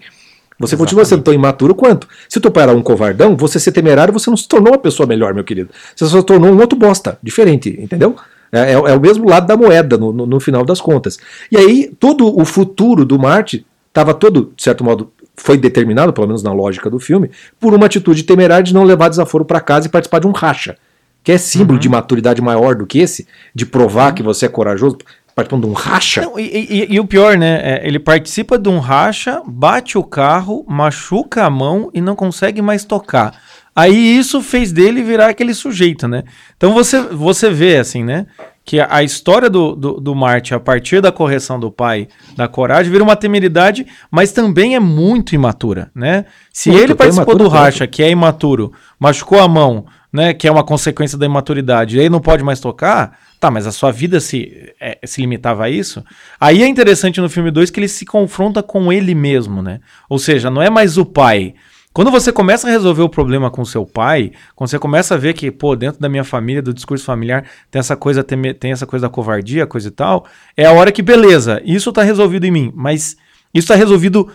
Você Exatamente. continua sendo tão imaturo quanto. Se teu pai era um covardão, você ser temerário, você não se tornou uma pessoa melhor, meu querido. Você só se tornou um outro bosta, diferente, entendeu? É, é, é o mesmo lado da moeda, no, no, no, final das contas. E aí, todo o futuro do Marte estava todo, de certo modo, foi determinado, pelo menos na lógica do filme, por uma atitude temerária de não levar desaforo para casa e participar de um racha. Que é símbolo uhum. de maturidade maior do que esse, de provar uhum. que você é corajoso participando de um racha. Não, e, e, e, o pior, né? É, ele participa de um racha, bate o carro, machuca a mão e não consegue mais tocar. Aí isso fez dele virar aquele sujeito, né? Então você, você vê, assim, né? Que a, história do, do, do Marte, a partir da correção do pai, da coragem, vira uma temeridade, mas também é muito imatura, né? Se muito, ele participou do racha, que é imaturo, machucou a mão, né? Que é uma consequência da imaturidade, e aí não pode mais tocar, Tá, mas a sua vida se, é, se limitava a isso? Aí é interessante no filme 2 que ele se confronta com ele mesmo, né? Ou seja, não é mais o pai. Quando você começa a resolver o problema com seu pai, quando você começa a ver que, pô, dentro da minha família, do discurso familiar, tem essa coisa, tem, tem essa coisa da covardia, coisa e tal, é a hora que, beleza, isso tá resolvido em mim, mas isso tá resolvido.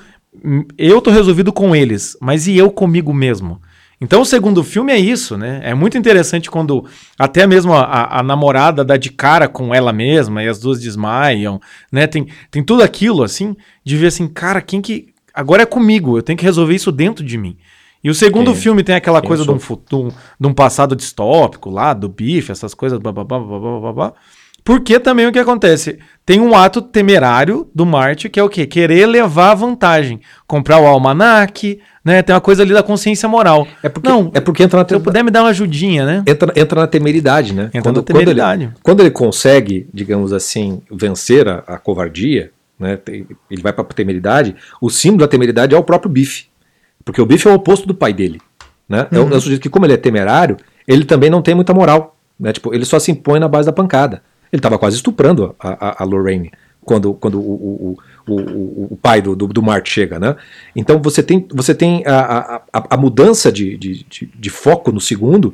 Eu tô resolvido com eles, mas e eu comigo mesmo? Então o segundo filme é isso, né? É muito interessante quando até mesmo a, a, namorada dá de cara com ela mesma e as duas desmaiam, né? Tem, tem tudo aquilo, assim, de ver assim, cara, quem que. Agora é comigo, eu tenho que resolver isso dentro de mim. E o segundo é. filme tem aquela coisa de um, de, um, de um, passado distópico lá, do bife, essas coisas, blá, blá, blá, blá, blá, blá. Porque também o que acontece? Tem um ato temerário do Marte, que é o quê? Querer levar vantagem. Comprar o almanac, né? Tem uma coisa ali da consciência moral. É porque, não, é porque entra na Se eu puder me dar uma ajudinha, né? Entra, entra na temeridade, né? Entra quando, na temeridade. Quando ele, quando ele consegue, digamos assim, vencer a, a covardia, né? Ele vai para a temeridade. O símbolo da temeridade é o próprio Bife. Porque o Bife é o oposto do pai dele. Né? Uhum. É, um, é um sujeito que, como ele é temerário, ele também não tem muita moral. Né? Tipo, ele só se impõe na base da pancada. Ele estava quase estuprando a, a, a, Lorraine quando, quando o, o, o, o pai do, do, do, Mart chega, né? Então você tem, você tem a, a, a mudança de, de, de, de, foco no segundo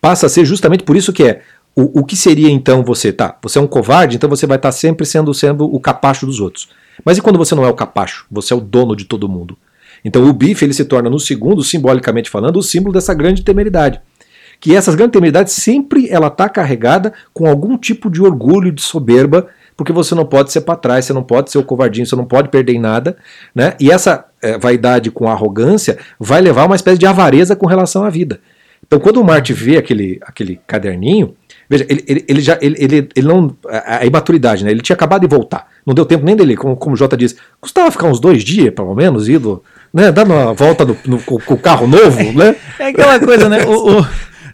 passa a ser justamente por isso que é o, o que seria então você, tá? Você é um covarde, então você vai estar tá sempre sendo, sendo o capacho dos outros. Mas e quando você não é o capacho? Você é o dono de todo mundo. Então o bife ele se torna no segundo, simbolicamente falando, o símbolo dessa grande temeridade que essas grandes temeridades sempre ela está carregada com algum tipo de orgulho, de soberba, porque você não pode ser para trás, você não pode ser o covardinho, você não pode perder em nada, né? E essa é, vaidade com arrogância vai levar a uma espécie de avareza com relação à vida. Então, quando o Marte vê aquele, aquele caderninho, veja, ele, ele, ele já ele, ele, ele não a, imaturidade, né? Ele tinha acabado de voltar, não deu tempo nem dele, como, como o Jota disse, custava ficar uns dois dias, pelo menos, ido, né? Dando uma volta no, no, com o carro novo, né? É aquela coisa, né? O, o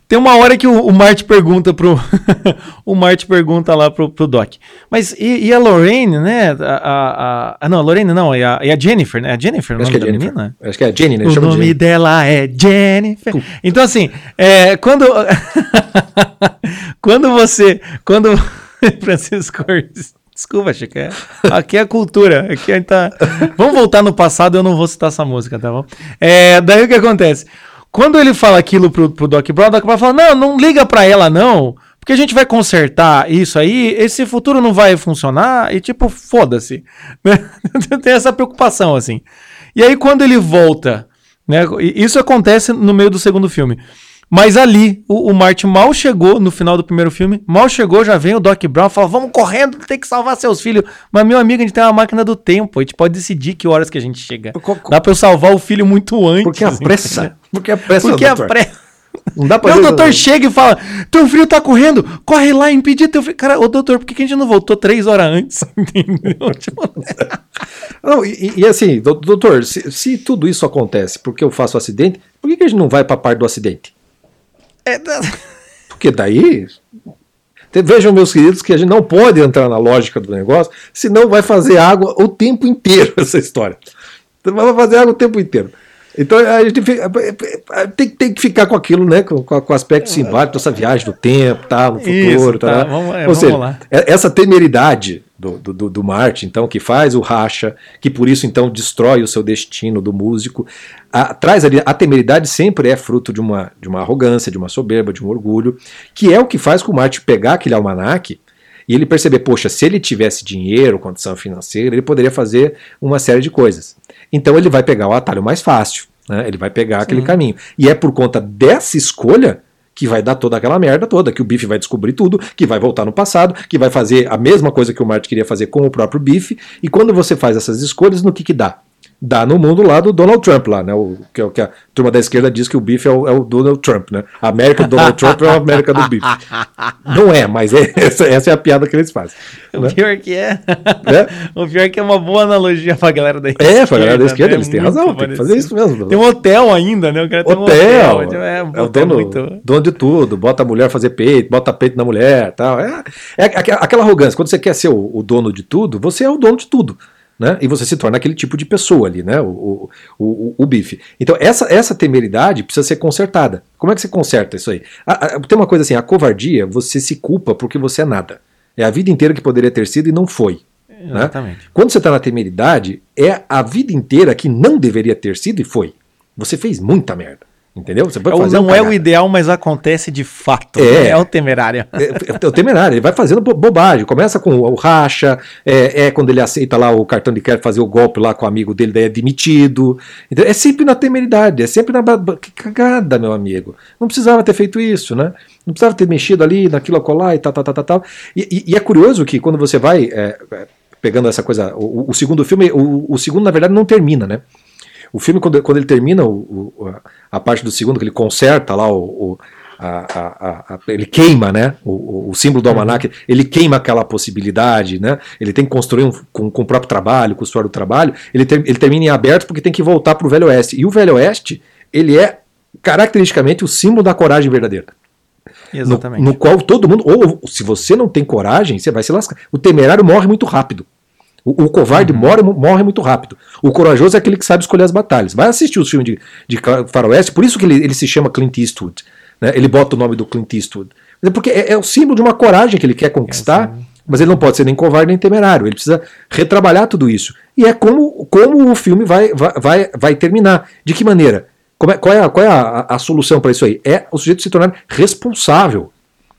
tem uma hora que o, o Marte pergunta pro. o Marte pergunta lá pro, pro Doc. Mas e, e a Lorraine, né? A, a, a, não, a Lorraine não, e a, e a Jennifer, né? A Jennifer, o nome é da Jennifer. menina? Acho que é a Jenny, né? O nome de dela é Jennifer. Uh. Então, assim, é, quando. quando você. Quando. Francisco Desculpa, Chico. É, aqui é cultura. Aqui a gente tá. Vamos voltar no passado, eu não vou citar essa música, tá bom? É, daí o que acontece? Quando ele fala aquilo pro, pro Doc Brown, o Doc Brown fala: Não, não liga pra ela, não. Porque a gente vai consertar isso aí, esse futuro não vai funcionar, e tipo, foda-se. Tem essa preocupação, assim. E aí, quando ele volta, né? Isso acontece no meio do segundo filme. Mas ali, o, o Martin mal chegou no final do primeiro filme, mal chegou, já vem o Doc Brown, fala, vamos correndo, tem que salvar seus filhos. Mas, meu amigo, a gente tem uma máquina do tempo, a gente pode decidir que horas que a gente chega. Dá pra eu salvar o filho muito antes. Porque a pressa. Porque a pressa, Porque a pressa. Não dá pra Não, o doutor chega e fala: teu filho tá correndo, corre lá, impedir teu filho. Cara, ô doutor, por que a gente não voltou três horas antes? Entendeu? Tipo... não, e, e, assim, doutor, se, se, tudo isso acontece porque eu faço acidente, por que, que a gente não vai pra parte do acidente? É, Porque daí. Vejam, meus queridos, que a gente não pode entrar na lógica do negócio, senão vai fazer água o tempo inteiro essa história. Vai fazer água o tempo inteiro. Então a gente fica, tem, tem, que ficar com aquilo, né? Com, com o aspecto simbólico dessa viagem do tempo, tá, no futuro. Isso, tá, tá. Vamos, é, Ou seja, lá. É, essa temeridade do, do, do Marte, então, que faz o racha, que por isso então destrói o seu destino do músico, a, traz ali, a temeridade sempre é fruto de uma, de uma arrogância, de uma soberba, de um orgulho, que é o que faz com o Marte pegar aquele almanaque e ele perceber, poxa, se ele tivesse dinheiro, condição financeira, ele poderia fazer uma série de coisas. Então ele vai pegar o atalho mais fácil, né? ele vai pegar Sim. aquele caminho. E é por conta dessa escolha que vai dar toda aquela merda toda, que o Biff vai descobrir tudo, que vai voltar no passado, que vai fazer a mesma coisa que o Marty queria fazer com o próprio Biff. E quando você faz essas escolhas, no que que dá? Dá no mundo lá do Donald Trump lá, né? O, que, é que a turma da esquerda diz que o bife é o, é o Donald Trump, né? A América do Donald Trump é a América do bife. Não é, mas é, essa, essa, é a piada que eles fazem. O né? pior que é. é. O pior que é uma boa analogia pra galera da esquerda. É, pra galera da esquerda, né? eles têm razão, tem que fazer isso mesmo. Tem um hotel ainda, né? O cara hotel, um hotel. É, é o dono, muito... dono de tudo, bota a mulher fazer peito, bota peito na mulher tal. É, é aquela arrogância, quando você quer ser o, o dono de tudo, você é o dono de tudo né? E você se torna aquele tipo de pessoa ali, né? O, o, o, o bife. Então, essa, essa temeridade precisa ser consertada. Como é que você conserta isso aí? A, a, tem uma coisa assim: a covardia, você se culpa porque você é nada. É a vida inteira que poderia ter sido e não foi. Né? Exatamente. Quando você está na temeridade, é a vida inteira que não deveria ter sido e foi. Você fez muita merda. Entendeu? Você pode é fazer não um é o ideal, mas acontece de fato. É, né? é o temerário. É, é, o temerário, ele vai fazendo bobagem. Começa com o racha, é, é, quando ele aceita lá o cartão de crédito fazer o golpe lá com o amigo dele, daí é demitido. Então, é sempre na temeridade, é sempre na. Que cagada, meu amigo. Não precisava ter feito isso, né? Não precisava ter mexido ali, naquilo acolá e tal, tal, tal, tal. tal. E, e, e é curioso que quando você vai é, é, pegando essa coisa. O, o segundo filme, o, o segundo, na verdade, não termina, né? O filme, quando, quando ele termina o, o, a parte do segundo, que ele conserta lá o. A, a, a, ele queima, né? O, o símbolo do uhum. almanac, ele queima aquela possibilidade, né? Ele tem que construir um, com, com o próprio trabalho, com o suor do trabalho. Ele, ter, ele termina em aberto porque tem que voltar para o Velho Oeste. E o Velho Oeste, ele é caracteristicamente o símbolo da coragem verdadeira. Exatamente. No, no, qual todo mundo, ou se você não tem coragem, você vai se lascar. O temerário morre muito rápido. O, o covarde uhum. morre, morre muito rápido. O corajoso é aquele que sabe escolher as batalhas. Vai assistir os filmes de, de faroeste, por isso que ele, ele se chama Clint Eastwood. Né? Ele bota o nome do Clint Eastwood. Porque é, é o símbolo de uma coragem que ele quer conquistar, é mas ele não pode ser nem covarde nem temerário. Ele precisa retrabalhar tudo isso. E é como, como o filme vai, vai, vai, vai terminar. De que maneira? É, qual é, a, qual é a, a solução para isso aí? É o sujeito se tornar responsável.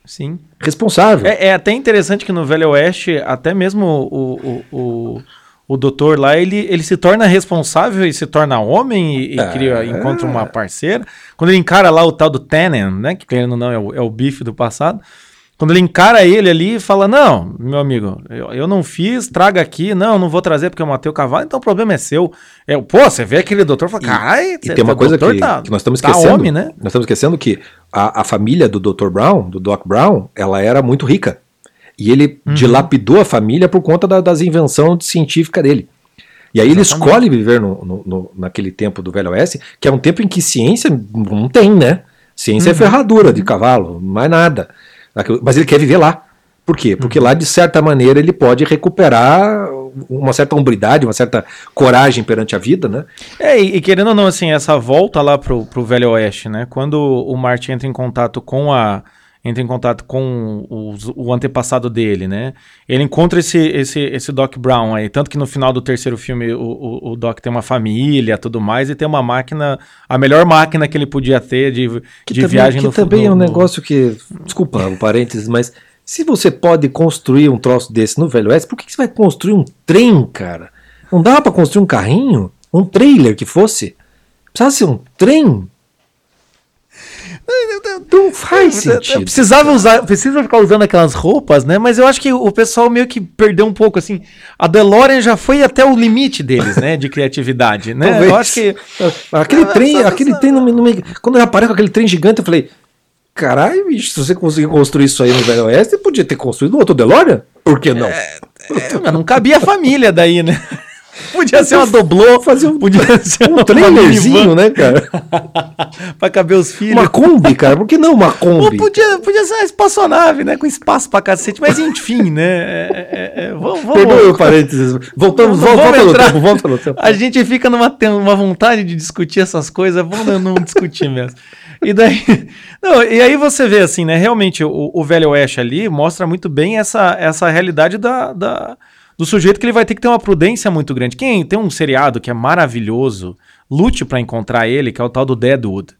Sim. Responsável. É, é, até interessante que no Velho Oeste, até mesmo o, o, o, o doutor lá, ele, ele se torna responsável e se torna homem e, e é. cria, encontra uma parceira. Quando ele encara lá o tal do Tenen, né? Que querendo ou não é o, é o bife do passado. Quando ele encara ele ali e fala: Não, meu amigo, eu, eu não fiz, traga aqui, não, não vou trazer porque eu matei o cavalo, então o problema é seu. É, pô, você vê aquele doutor e fala: Caralho, e tem uma coisa que, tá, que nós estamos esquecendo. Tá homem, né? Nós estamos esquecendo que a, a família do Dr. Brown, do Doc Brown, ela era muito rica. E ele uhum. dilapidou a família por conta da, das invenções científicas dele. E aí Exatamente. ele escolhe viver no, no, no, naquele tempo do Velho Oeste, que é um tempo em que ciência não tem, né? Ciência é uhum. é ferradura de cavalo, mais nada. Mas ele quer viver lá. Por quê? Porque uhum. lá, de certa maneira, ele pode recuperar uma certa hombridade, uma certa coragem perante a vida, né? É, e, e querendo ou não, assim, essa volta lá pro, pro Velho Oeste, né? Quando o Martin entra em contato com a, entra em contato com o, o, antepassado dele, né? Ele encontra esse, esse, esse Doc Brown aí, tanto que no final do terceiro filme o, o, o, Doc tem uma família, tudo mais, e tem uma máquina, a melhor máquina que ele podia ter de, que de também, viagem que no também é um negócio que, desculpa o parênteses, mas se você pode construir um troço desse no Velho Oeste, por que, que você vai construir um trem, cara? Não dava para construir um carrinho? Um trailer que fosse? Precisava ser um trem? Não faz sentido. Precisava usar, precisa ficar usando aquelas roupas, né? Mas eu acho que o pessoal meio que perdeu um pouco, assim. A DeLorean já foi até o limite deles, né? De criatividade, né? Talvez. Eu acho que. Aquele trem, aquele trem não me, não me, Quando eu aparei com aquele trem gigante, eu falei. Caralho, bicho, se você conseguir construir isso aí no Velho Oeste, podia ter construído outro DeLorean? Por que não? É, é, não cabia a família daí, né? podia ser uma doblô. Fazer um, podia ser um trailerzinho, né, cara? pra caber os filhos. Uma Kombi, cara. Por que não uma Kombi? Ou podia, podia ser uma espaçonave, né? Com espaço pra cacete. Mas enfim, né? É, é, é, vamos, vamos... Perdoe o parênteses. Voltamos, vamos, volta volta no tempo. A gente fica numa uma vontade de discutir essas coisas. Vamos não discutir mesmo. E daí. Não, e aí você vê assim, né? Realmente, o, o Velho Oeste ali mostra muito bem essa, essa realidade da, da, do sujeito que ele vai ter que ter uma prudência muito grande. Quem tem um seriado que é maravilhoso, lute para encontrar ele, que é o tal do Deadwood.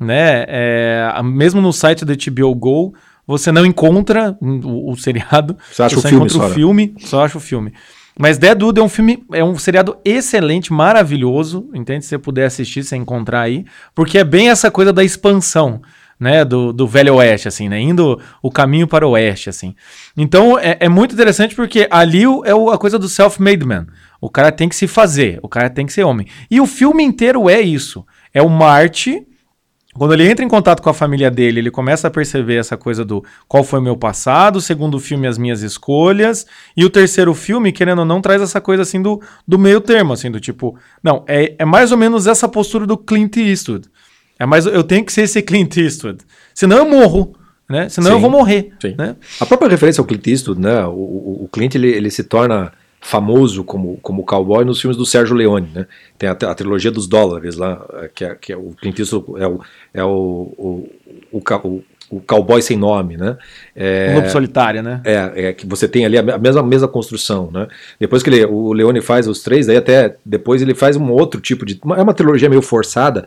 Né? É, mesmo no site da HBO Go, você não encontra o, o seriado. Você acha você o filme, só, o filme, só acha o filme. Mas Deadwood é um filme, é um seriado excelente, maravilhoso, entende? Se você puder assistir, você encontrar aí, porque é bem essa coisa da expansão, né, do, do velho oeste, assim, né, indo o caminho para o oeste, assim. Então, é, é muito interessante porque ali é a coisa do self-made man. O cara tem que se fazer, o cara tem que ser homem. E o filme inteiro é isso. É o Marte quando ele entra em contato com a família dele, ele começa a perceber essa coisa do qual foi o meu passado, o segundo filme, as minhas escolhas, e o terceiro filme, querendo ou não, traz essa coisa assim do, do meio termo, assim, do tipo, não, é, é mais ou menos essa postura do Clint Eastwood. É mais, eu tenho que ser esse Clint Eastwood, senão eu morro. Né? Senão sim, eu vou morrer. Né? A própria referência ao Clint Eastwood, né? o, o, o Clint ele, ele se torna famoso como, como cowboy nos filmes do Sérgio Leone, né? Tem a, a trilogia dos dólares lá, que é, que é o Clint Eastwood é o, é o, o, o, o o cowboy sem nome, né? É, um lobo solitário, né? É, é, que você tem ali a mesma, mesma construção, né? Depois que ele, o Leone faz os três, aí até depois ele faz um outro tipo de... É uma trilogia meio forçada,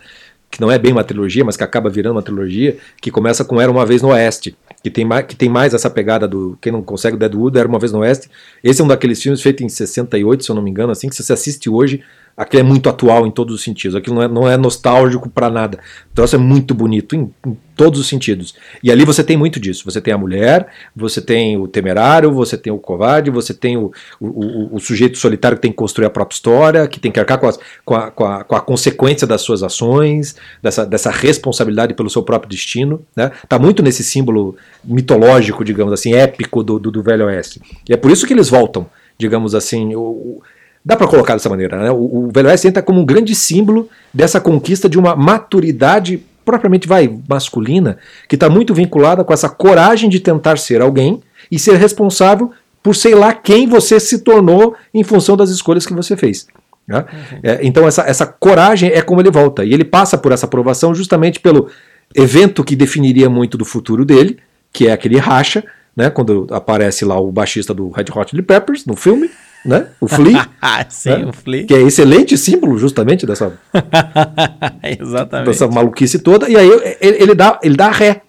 que não é bem uma trilogia, mas que acaba virando uma trilogia, que começa com Era Uma Vez no Oeste, que tem mais, que tem mais essa pegada do quem não consegue o Deadwood, Era Uma Vez no Oeste. Esse é um daqueles filmes feitos em 68, se eu não me engano, assim, que se você assiste hoje, aquilo é muito atual em todos os sentidos. Aquilo não é, não é nostálgico para nada. Então isso é muito bonito em, em, todos os sentidos. E ali você tem muito disso. Você tem a mulher, você tem o temerário, você tem o covarde, você tem o, o, o, o sujeito solitário que tem que construir a própria história, que tem que arcar com, as, com, a, com, a, com, a, consequência das suas ações, dessa, dessa responsabilidade pelo seu próprio destino. Né? Tá muito nesse símbolo mitológico, digamos assim, épico do, do, do Velho Oeste. E é por isso que eles voltam, digamos assim. O, Dá para colocar dessa maneira, né? O, o Velho Oeste entra como um grande símbolo dessa conquista de uma maturidade propriamente vai masculina, que está muito vinculada com essa coragem de tentar ser alguém e ser responsável por sei lá quem você se tornou em função das escolhas que você fez. Né? Uhum. É, então essa, essa coragem é como ele volta e ele passa por essa aprovação justamente pelo evento que definiria muito do futuro dele, que é aquele racha, né? Quando aparece lá o baixista do Red Hot Chili Peppers no filme né? O Flea. Sim, né? o Flea. Que é excelente símbolo justamente dessa, Exatamente. dessa maluquice toda. E aí ele, ele, dá, ele dá ré,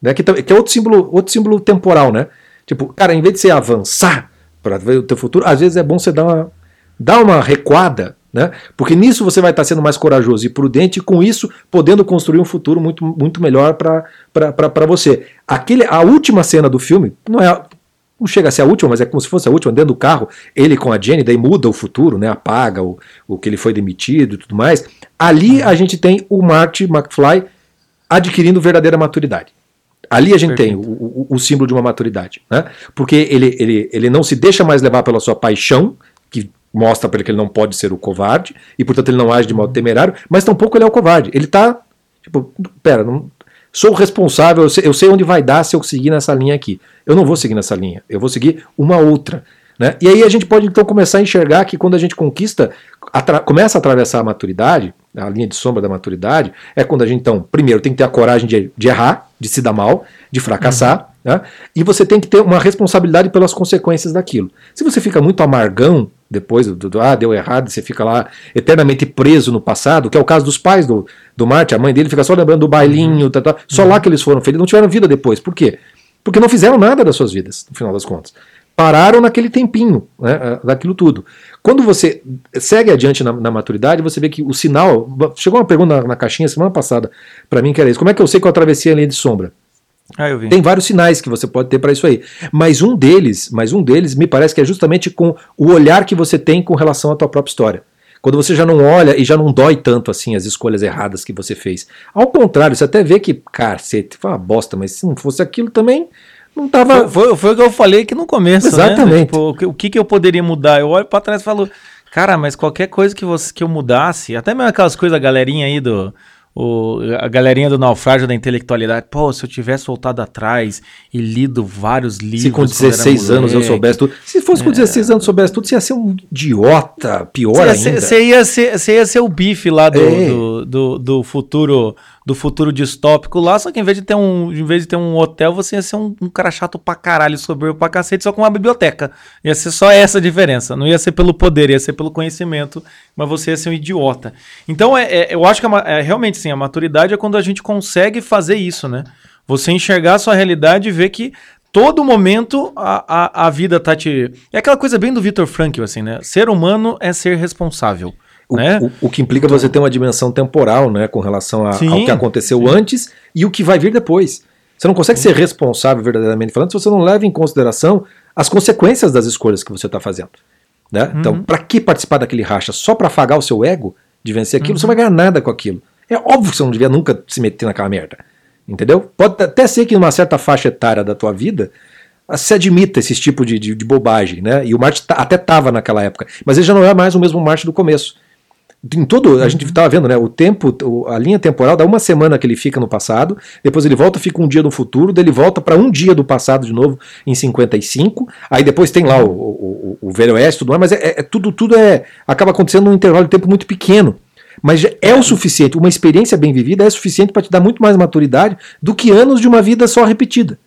né? Que, que é outro símbolo, outro símbolo temporal, né? Tipo, cara, em vez de você avançar para ver o teu futuro, às vezes é bom você dar uma, dar uma recuada, né? Porque nisso você vai estar sendo mais corajoso e prudente, e com isso podendo construir um futuro muito, muito melhor para você. Aquele, a última cena do filme não é não chega a ser a última, mas é como se fosse a última, dentro do carro, ele com a Jenny, daí muda o futuro, né? Apaga o, o que ele foi demitido e tudo mais. Ali a gente tem o Marty McFly adquirindo verdadeira maturidade. Ali a gente Perfeito. tem o, o, o, símbolo de uma maturidade, né? Porque ele, ele, ele não se deixa mais levar pela sua paixão, que mostra para ele que ele não pode ser o covarde, e portanto ele não age de modo temerário, mas tampouco ele é o covarde. Ele tá, tipo, pera, não, sou responsável, eu sei, eu sei onde vai dar se eu seguir nessa linha aqui. Eu não vou seguir nessa linha, eu vou seguir uma outra. Né? E aí a gente pode então começar a enxergar que quando a gente conquista, começa a atravessar a maturidade, a linha de sombra da maturidade, é quando a gente então, primeiro, tem que ter a coragem de, de errar, de se dar mal, de fracassar, uhum. né? e você tem que ter uma responsabilidade pelas consequências daquilo. Se você fica muito amargão, depois do, do, ah, deu errado, você fica lá eternamente preso no passado, que é o caso dos pais do, do Marte, a mãe dele fica só lembrando do bailinho, tá, tá, só uhum. lá que eles foram felizes, não tiveram vida depois. Por quê? Porque não fizeram nada das suas vidas, no final das contas. Pararam naquele tempinho, né, daquilo tudo. Quando você segue adiante na, na, maturidade, você vê que o sinal. Chegou uma pergunta na, na caixinha semana passada para mim que era isso: como é que eu sei que eu atravessei a linha de sombra? Ah, eu vi. Tem vários sinais que você pode ter para isso aí. Mas um deles, mas um deles me parece que é justamente com o olhar que você tem com relação à tua própria história. Quando você já não olha e já não dói tanto assim as escolhas erradas que você fez. Ao contrário, você até vê que, cacete, foi uma bosta, mas se não fosse aquilo também, não tava. Foi, foi, foi o que eu falei aqui no começo. Né? Exatamente. Né? Tipo, o que, o que eu poderia mudar? Eu olho para trás e falo. Cara, mas qualquer coisa que, você, que eu mudasse, até mesmo aquelas coisas, a galerinha aí do o, a galerinha do naufrágio da intelectualidade, pô, se eu tivesse voltado atrás e lido vários livros. Se com 16 anos eu soubesse tudo. Se fosse com é... 16 anos eu soubesse tudo, você ia ser um idiota, pior você ainda. Você ia, ser, você ia ser o bife lá do, é. do, do, do futuro do futuro distópico lá, só que em vez de ter um, em vez de ter um hotel, você ia ser um, um cara chato pra caralho, soberbo pra cacete, só com uma biblioteca. Ia ser só essa a diferença. Não ia ser pelo poder, ia ser pelo conhecimento, mas você ia ser um idiota. Então, é, é eu acho que é, é, realmente sim, a maturidade é quando a gente consegue fazer isso, né? Você enxergar a sua realidade e ver que todo momento a, a, a vida tá te. É aquela coisa bem do Victor Frankl, assim, né? Ser humano é ser responsável. O, né? o, o, que implica então, você ter uma dimensão temporal, né, com relação a, ao que aconteceu sim. antes e o que vai vir depois. Você não consegue ser responsável verdadeiramente falando se você não leva em consideração as consequências das escolhas que você está fazendo. Né? Uhum. Então, para que participar daquele racha só para afagar o seu ego de vencer aquilo? Uhum. Você não vai ganhar nada com aquilo. É óbvio que você não devia nunca se meter naquela merda. Entendeu? Pode até ser que numa certa faixa etária da tua vida se admita esse tipo de, de, de bobagem, né? E o Marte até estava naquela época, mas ele já não é mais o mesmo Marte do começo em todo, a gente estava uhum. vendo, né? O tempo, a linha temporal dá uma semana que ele fica no passado, depois ele volta, fica um dia no futuro, daí ele volta para um dia do passado de novo em 55. Aí depois tem lá o, o, o Velho Oeste, tudo mais, mas é, é, tudo, tudo é acaba acontecendo num intervalo de tempo muito pequeno. Mas é o suficiente, uma experiência bem vivida é suficiente para te dar muito mais maturidade do que anos de uma vida só repetida.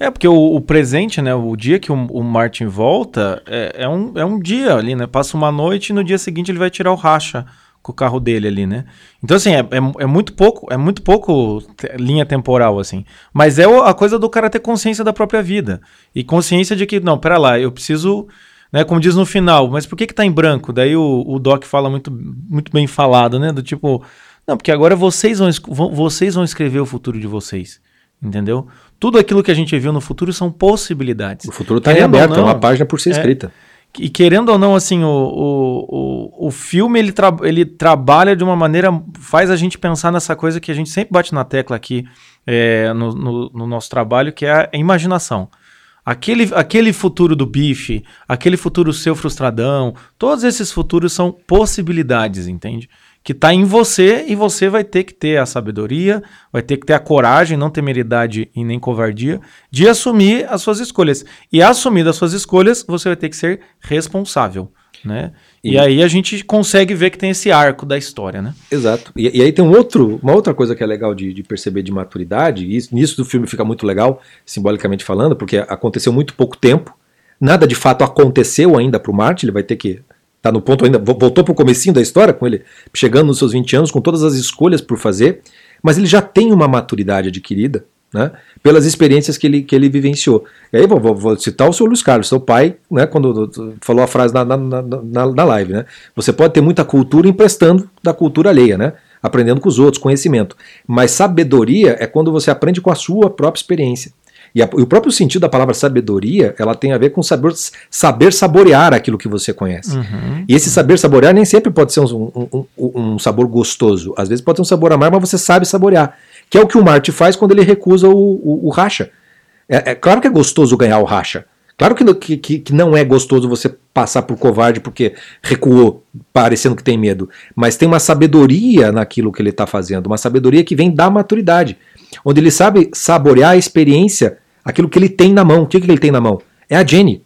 É, porque o, o, presente, né? O dia que o, o Martin volta é, é, um, é um dia ali, né? Passa uma noite e no dia seguinte ele vai tirar o racha com o carro dele ali, né? Então, assim, é, é, é muito pouco, é muito pouco linha temporal, assim. Mas é a coisa do cara ter consciência da própria vida. E consciência de que, não, pera lá, eu preciso. Né, como diz no final, mas por que que tá em branco? Daí o, o Doc fala muito, muito bem falado, né? Do tipo, não, porque agora vocês vão, vocês vão escrever o futuro de vocês. Entendeu? Tudo aquilo que a gente viu no futuro são possibilidades. O futuro está em aberto, é uma página por ser é, escrita. E querendo ou não, assim, o, o, o, o filme ele, tra ele trabalha de uma maneira, faz a gente pensar nessa coisa que a gente sempre bate na tecla aqui é, no, no, no, nosso trabalho, que é a imaginação. Aquele, aquele futuro do bife, aquele futuro seu frustradão, todos esses futuros são possibilidades, entende? Que está em você e você vai ter que ter a sabedoria, vai ter que ter a coragem, não temeridade e nem covardia, de assumir as suas escolhas. E assumir as suas escolhas, você vai ter que ser responsável. Né? E, e aí a gente consegue ver que tem esse arco da história, né? Exato. E, e aí tem um outro, uma outra coisa que é legal de, de perceber de maturidade, e isso, nisso do filme fica muito legal, simbolicamente falando, porque aconteceu muito pouco tempo, nada de fato aconteceu ainda para o Marte, ele vai ter que tá no ponto ainda, voltou para o comecinho da história, com ele chegando nos seus 20 anos, com todas as escolhas por fazer, mas ele já tem uma maturidade adquirida, né, pelas experiências que ele, que ele vivenciou. E aí vou, vou citar o seu Luiz Carlos, seu pai, né, quando falou a frase na, na, na, na live, né, você pode ter muita cultura emprestando da cultura alheia, né, aprendendo com os outros, conhecimento, mas sabedoria é quando você aprende com a sua própria experiência. E, a, e, o próprio sentido da palavra sabedoria, ela tem a ver com saber, saber saborear aquilo que você conhece. Uhum. E esse saber saborear nem sempre pode ser um, um, um, um, sabor gostoso. Às vezes pode ser um sabor amargo, mas você sabe saborear. Que é o que o Marte faz quando ele recusa o, o, o racha. É, é, claro que é gostoso ganhar o racha. Claro que, que, que não é gostoso você passar por covarde porque recuou, parecendo que tem medo. Mas tem uma sabedoria naquilo que ele está fazendo, uma sabedoria que vem da maturidade onde ele sabe saborear a experiência, aquilo que ele tem na mão. O que, que ele tem na mão? É a Jenny.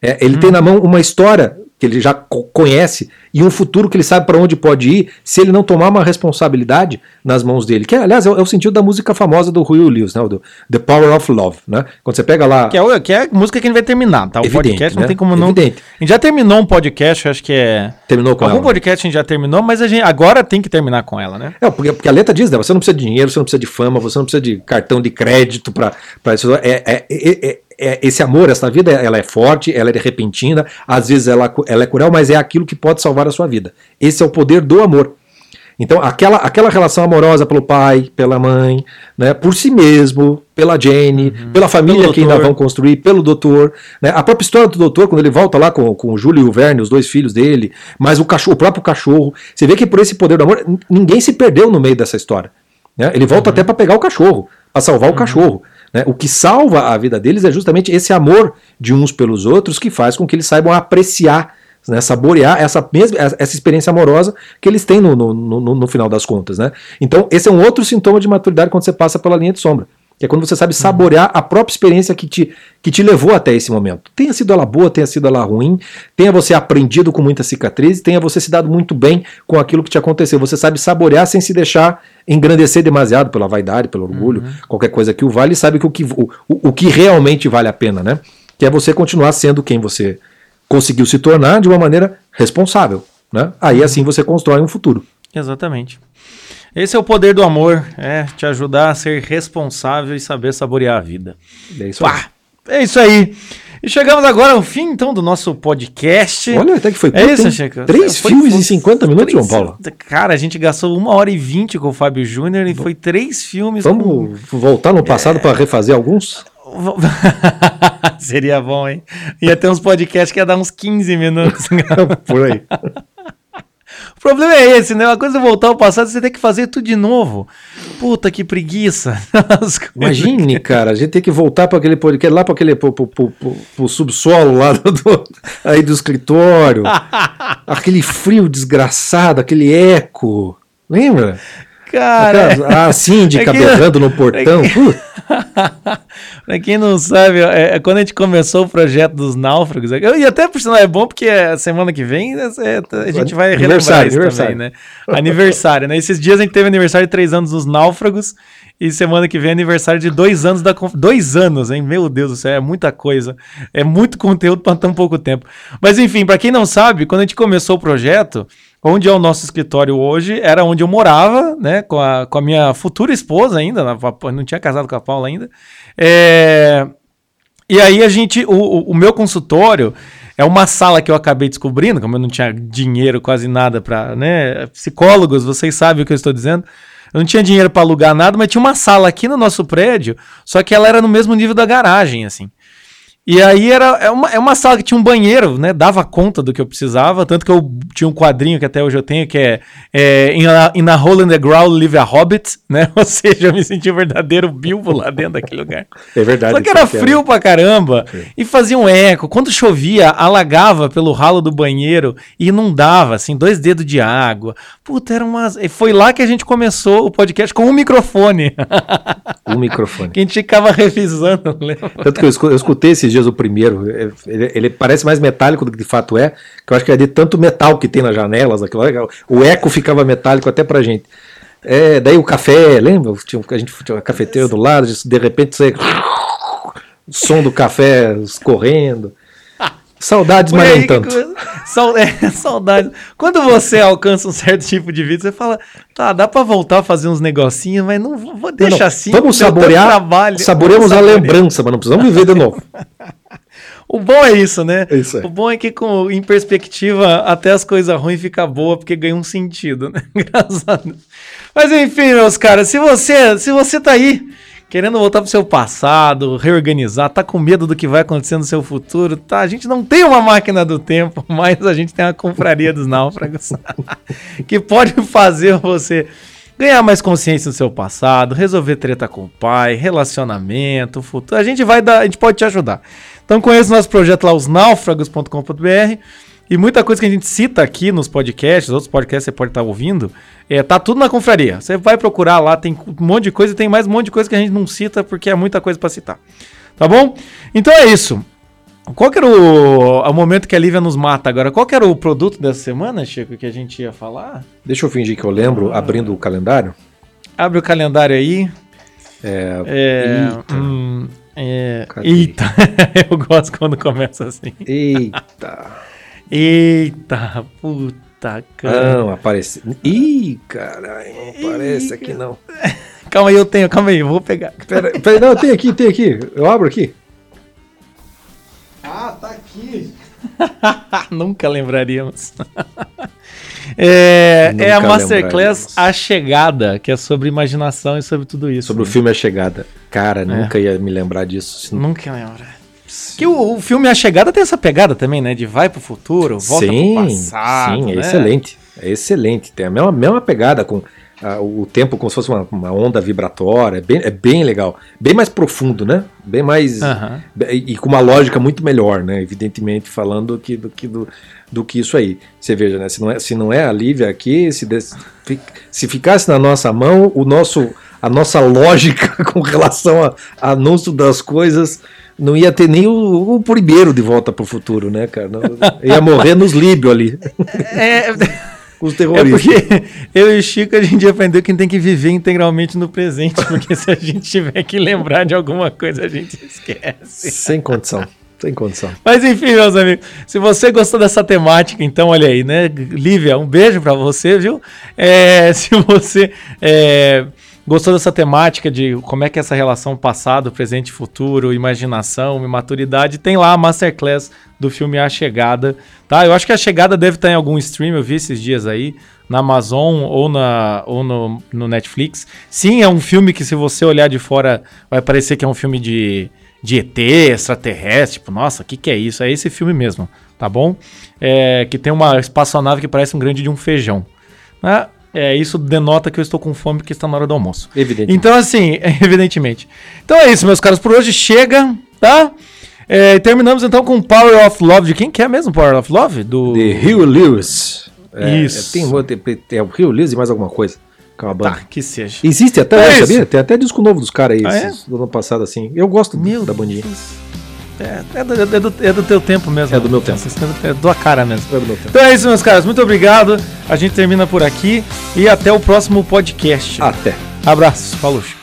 É, ele hum. tem na mão uma história que ele já conhece e um futuro que ele sabe para onde pode ir se ele não tomar uma responsabilidade nas mãos dele. Que, aliás, é, é o sentido da música famosa do Rui Lewis, né? Do The Power of Love, né? Quando você pega lá... Que é, que é a música que a gente vai terminar, tá? O Evidente, podcast não né? tem como não... Evidente. A gente já terminou um podcast, acho que é... Terminou com Algum ela. podcast a gente já terminou, mas a gente agora tem que terminar com ela, né? É, porque, porque a letra diz, né? Você não precisa de dinheiro, você não precisa de fama, você não precisa de cartão de crédito para isso. É, é, é, é esse amor, essa vida, ela é forte, ela é repentina, às vezes ela, ela é cruel, mas é aquilo que pode salvar a sua vida. Esse é o poder do amor. Então, aquela, aquela relação amorosa pelo pai, pela mãe, né, por si mesmo, pela Jane, uhum. pela família que ainda vão construir, pelo doutor. Né, a própria história do doutor, quando ele volta lá com, com o Júlio e o Verne, os dois filhos dele, mas o, cachorro, o próprio cachorro. Você vê que por esse poder do amor, ninguém se perdeu no meio dessa história. Né? Ele volta uhum. até para pegar o cachorro, para salvar o uhum. cachorro. Né? O que salva a vida deles é justamente esse amor de uns pelos outros que faz com que eles saibam apreciar né? Saborear essa mesma essa experiência amorosa que eles têm no, no, no, no final das contas, né? Então, esse é um outro sintoma de maturidade quando você passa pela linha de sombra. Que é quando você sabe saborear a própria experiência que te, que te levou até esse momento. Tenha sido ela boa, tenha sido ela ruim, tenha você aprendido com muita cicatriz, tenha você se dado muito bem com aquilo que te aconteceu. Você sabe saborear sem se deixar engrandecer demasiado pela vaidade, pelo orgulho, uhum. qualquer coisa que o vale, sabe que o, que o, o que realmente vale a pena, né? Que é você continuar sendo quem você conseguiu se tornar de uma maneira responsável. Né? Aí uhum. assim você constrói um futuro. Exatamente. Esse é o poder do amor, é te ajudar a ser responsável e saber saborear a vida. É isso aí. é isso aí. E chegamos agora ao fim, então, do nosso podcast. Olha, até que foi é isso, Chico. Três foi, filmes foi, em 50 minutos, três, João Paulo. Cara, a gente gastou uma hora e vinte com o Fábio Júnior e foi três filmes. Vamos com... voltar no passado é... para refazer alguns? Seria bom, hein? Ia ter uns podcasts que ia dar uns 15 minutos. Por aí. O problema é esse, né? Uma coisa é voltar ao passado, você tem que fazer tudo de novo. Puta que preguiça. Imagine, cara, a gente tem que voltar para aquele podcast, lá para aquele pro, pro, pro, pro, subsolo lá do, aí do escritório. aquele frio desgraçado, aquele eco. Lembra? Cara, a síndica é que... berrando no portão. É que... pra quem não sabe, é, é, quando a gente começou o projeto dos náufragos, eu, e até por sinal é bom porque a semana que vem é, é a gente vai relembrar isso também, né? Aniversário, né? Esses dias a gente teve aniversário de três anos dos náufragos e semana que vem é aniversário de dois anos da dois anos, hein? Meu Deus do céu, é muita coisa, é muito conteúdo para tão pouco tempo. Mas enfim, para quem não sabe, quando a gente começou o projeto onde é o nosso escritório hoje, era onde eu morava, né, com a, com a minha futura esposa ainda, não tinha casado com a Paula ainda. É, e aí a gente, o, o meu consultório é uma sala que eu acabei descobrindo, como eu não tinha dinheiro quase nada para, né, psicólogos, vocês sabem o que eu estou dizendo. Eu não tinha dinheiro para alugar nada, mas tinha uma sala aqui no nosso prédio, só que ela era no mesmo nível da garagem, assim. E aí era é uma, é uma sala que tinha um banheiro, né? Dava conta do que eu precisava. Tanto que eu tinha um quadrinho que até hoje eu tenho, que é, é in, a, in a Hole in the Ground Live a Hobbit, né? Ou seja, eu me senti um verdadeiro Bilbo lá dentro daquele lugar. É verdade. Só que era frio era. pra caramba Sim. e fazia um eco. Quando chovia, alagava pelo ralo do banheiro e inundava, assim, dois dedos de água. Puta, era umas. Foi lá que a gente começou o podcast com um microfone. Um microfone. que a gente ficava revisando, lembra? Tanto que eu escutei esse dias o primeiro. É, ele, ele, parece mais metálico do que de fato é, que eu acho que é de tanto metal que tem nas janelas. Aquilo, o eco ficava metálico até pra gente. É, daí o café, lembra? Tinha, a gente tinha uma cafeteira do lado, de repente você. O som do café escorrendo. Saudades, mas nem tanto. é, saudades. Quando você alcança um certo tipo de vida, você fala, tá, dá pra voltar a fazer uns negocinhos, mas não vou deixar não, não. assim. Vamos saborear. Trabalho. Saboreamos a lembrança, mas não precisamos viver de novo. o bom é isso, né? É isso o bom é que, com, em perspectiva, até as coisas ruins ficam boas, porque ganha um sentido, né? Engraçado. Mas enfim, meus caras, se você, se você tá aí querendo voltar pro seu passado, reorganizar, tá com medo do que vai acontecer no seu futuro, tá? A gente não tem uma máquina do tempo, mas a gente tem a confraria dos náufragos que pode fazer você ganhar mais consciência do seu passado, resolver treta com o pai, relacionamento, futuro. A gente vai dar, a gente pode te ajudar. Então conheça o nosso projeto lá, osnáufragos.com.br. E muita coisa que a gente cita aqui nos podcasts, outros podcasts você pode estar ouvindo, é, tá tudo na confraria. Você vai procurar lá, tem um monte de coisa e tem mais um monte de coisa que a gente não cita porque é muita coisa para citar. Tá bom? Então é isso. Qual que era o, o momento que a Lívia nos mata agora? Qual que era o produto dessa semana, Chico, que a gente ia falar? Deixa eu fingir que eu lembro, ah. abrindo o calendário. Abre o calendário aí. É. é eita. Hum, é, eita. eu gosto quando começa assim. Eita. Eita, puta, cara. Não, aparece. Ih, caralho, não aparece aqui não. calma aí, eu tenho, calma aí, eu vou pegar. Pera, pera, não, tem aqui, tem aqui. Eu abro aqui. Ah, tá aqui. Nunca lembraríamos. é, Nunca é a Masterclass A Chegada, que é sobre imaginação e sobre tudo isso. Sobre né? o filme A Chegada. Cara, é. nunca ia me lembrar disso. Nunca lembra. Que o, o, filme A Chegada tem essa pegada também, né? De vai pro futuro, volta sim, pro passado. Sim, é né? excelente. É excelente. Tem a mesma, mesma pegada com o tempo como se fosse uma, uma, onda vibratória, é bem, é bem legal. Bem mais profundo, né? Bem mais. Aham. E, e com uma lógica muito melhor, né? Evidentemente, falando que, do, que, do, do que isso aí. Você veja, né? Se não é, se não é a Lívia aqui, se, des- se ficasse na nossa mão, o nosso, a nossa lógica com relação a, a anúncio das coisas não ia ter nem o, o primeiro de volta pro futuro, né, cara? Não- ia morrer nos líbios ali, É, os é terroristas. porque eu e o Chico a gente aprendeu que tem que viver integralmente no presente, porque se a gente tiver que lembrar de alguma coisa, a gente esquece. Sem condição, sem condição. Mas enfim, meus amigos, se você gostou dessa temática, então olha aí, né? Lívia, um beijo pra você, viu? É, se você é, gostou dessa temática de como é que é essa relação passado, presente e futuro, imaginação e maturidade, tem lá a Masterclass do filme A Chegada, tá? Eu acho que A Chegada deve estar em algum stream, eu vi esses dias aí, na Amazon ou, na, ou no, no Netflix. Sim, é um filme que se você olhar de fora vai parecer que é um filme de de ET, extraterrestre, tipo, nossa, o que, que é isso? É esse filme mesmo, tá bom? É, que tem uma espaçonave que parece um grande de um feijão. Né? É, isso denota que eu estou com fome porque está na hora do almoço. Evidente. Então, assim, evidentemente. Então é isso, meus caros. Por hoje chega, tá? É, terminamos então com Power of Love. De quem que é mesmo Power of Love? Do. De Hugh Lewis. É, Isso. Tem, tem, tem o Hugh Lewis e mais alguma coisa. É banda. Tá, que seja. Existe até, É hoje, isso. sabia? Tem até disco novo dos caras aí, Ah, é? esses do ano passado, assim. Eu gosto Meu da bandinha. Deus. É, é, do, é, do, é do teu tempo mesmo. É do meu tempo. É da cara mesmo. É do meu tempo. Então é isso, meus caras. Muito obrigado. A gente termina por aqui e até o próximo podcast. Até. Abraços. Falou.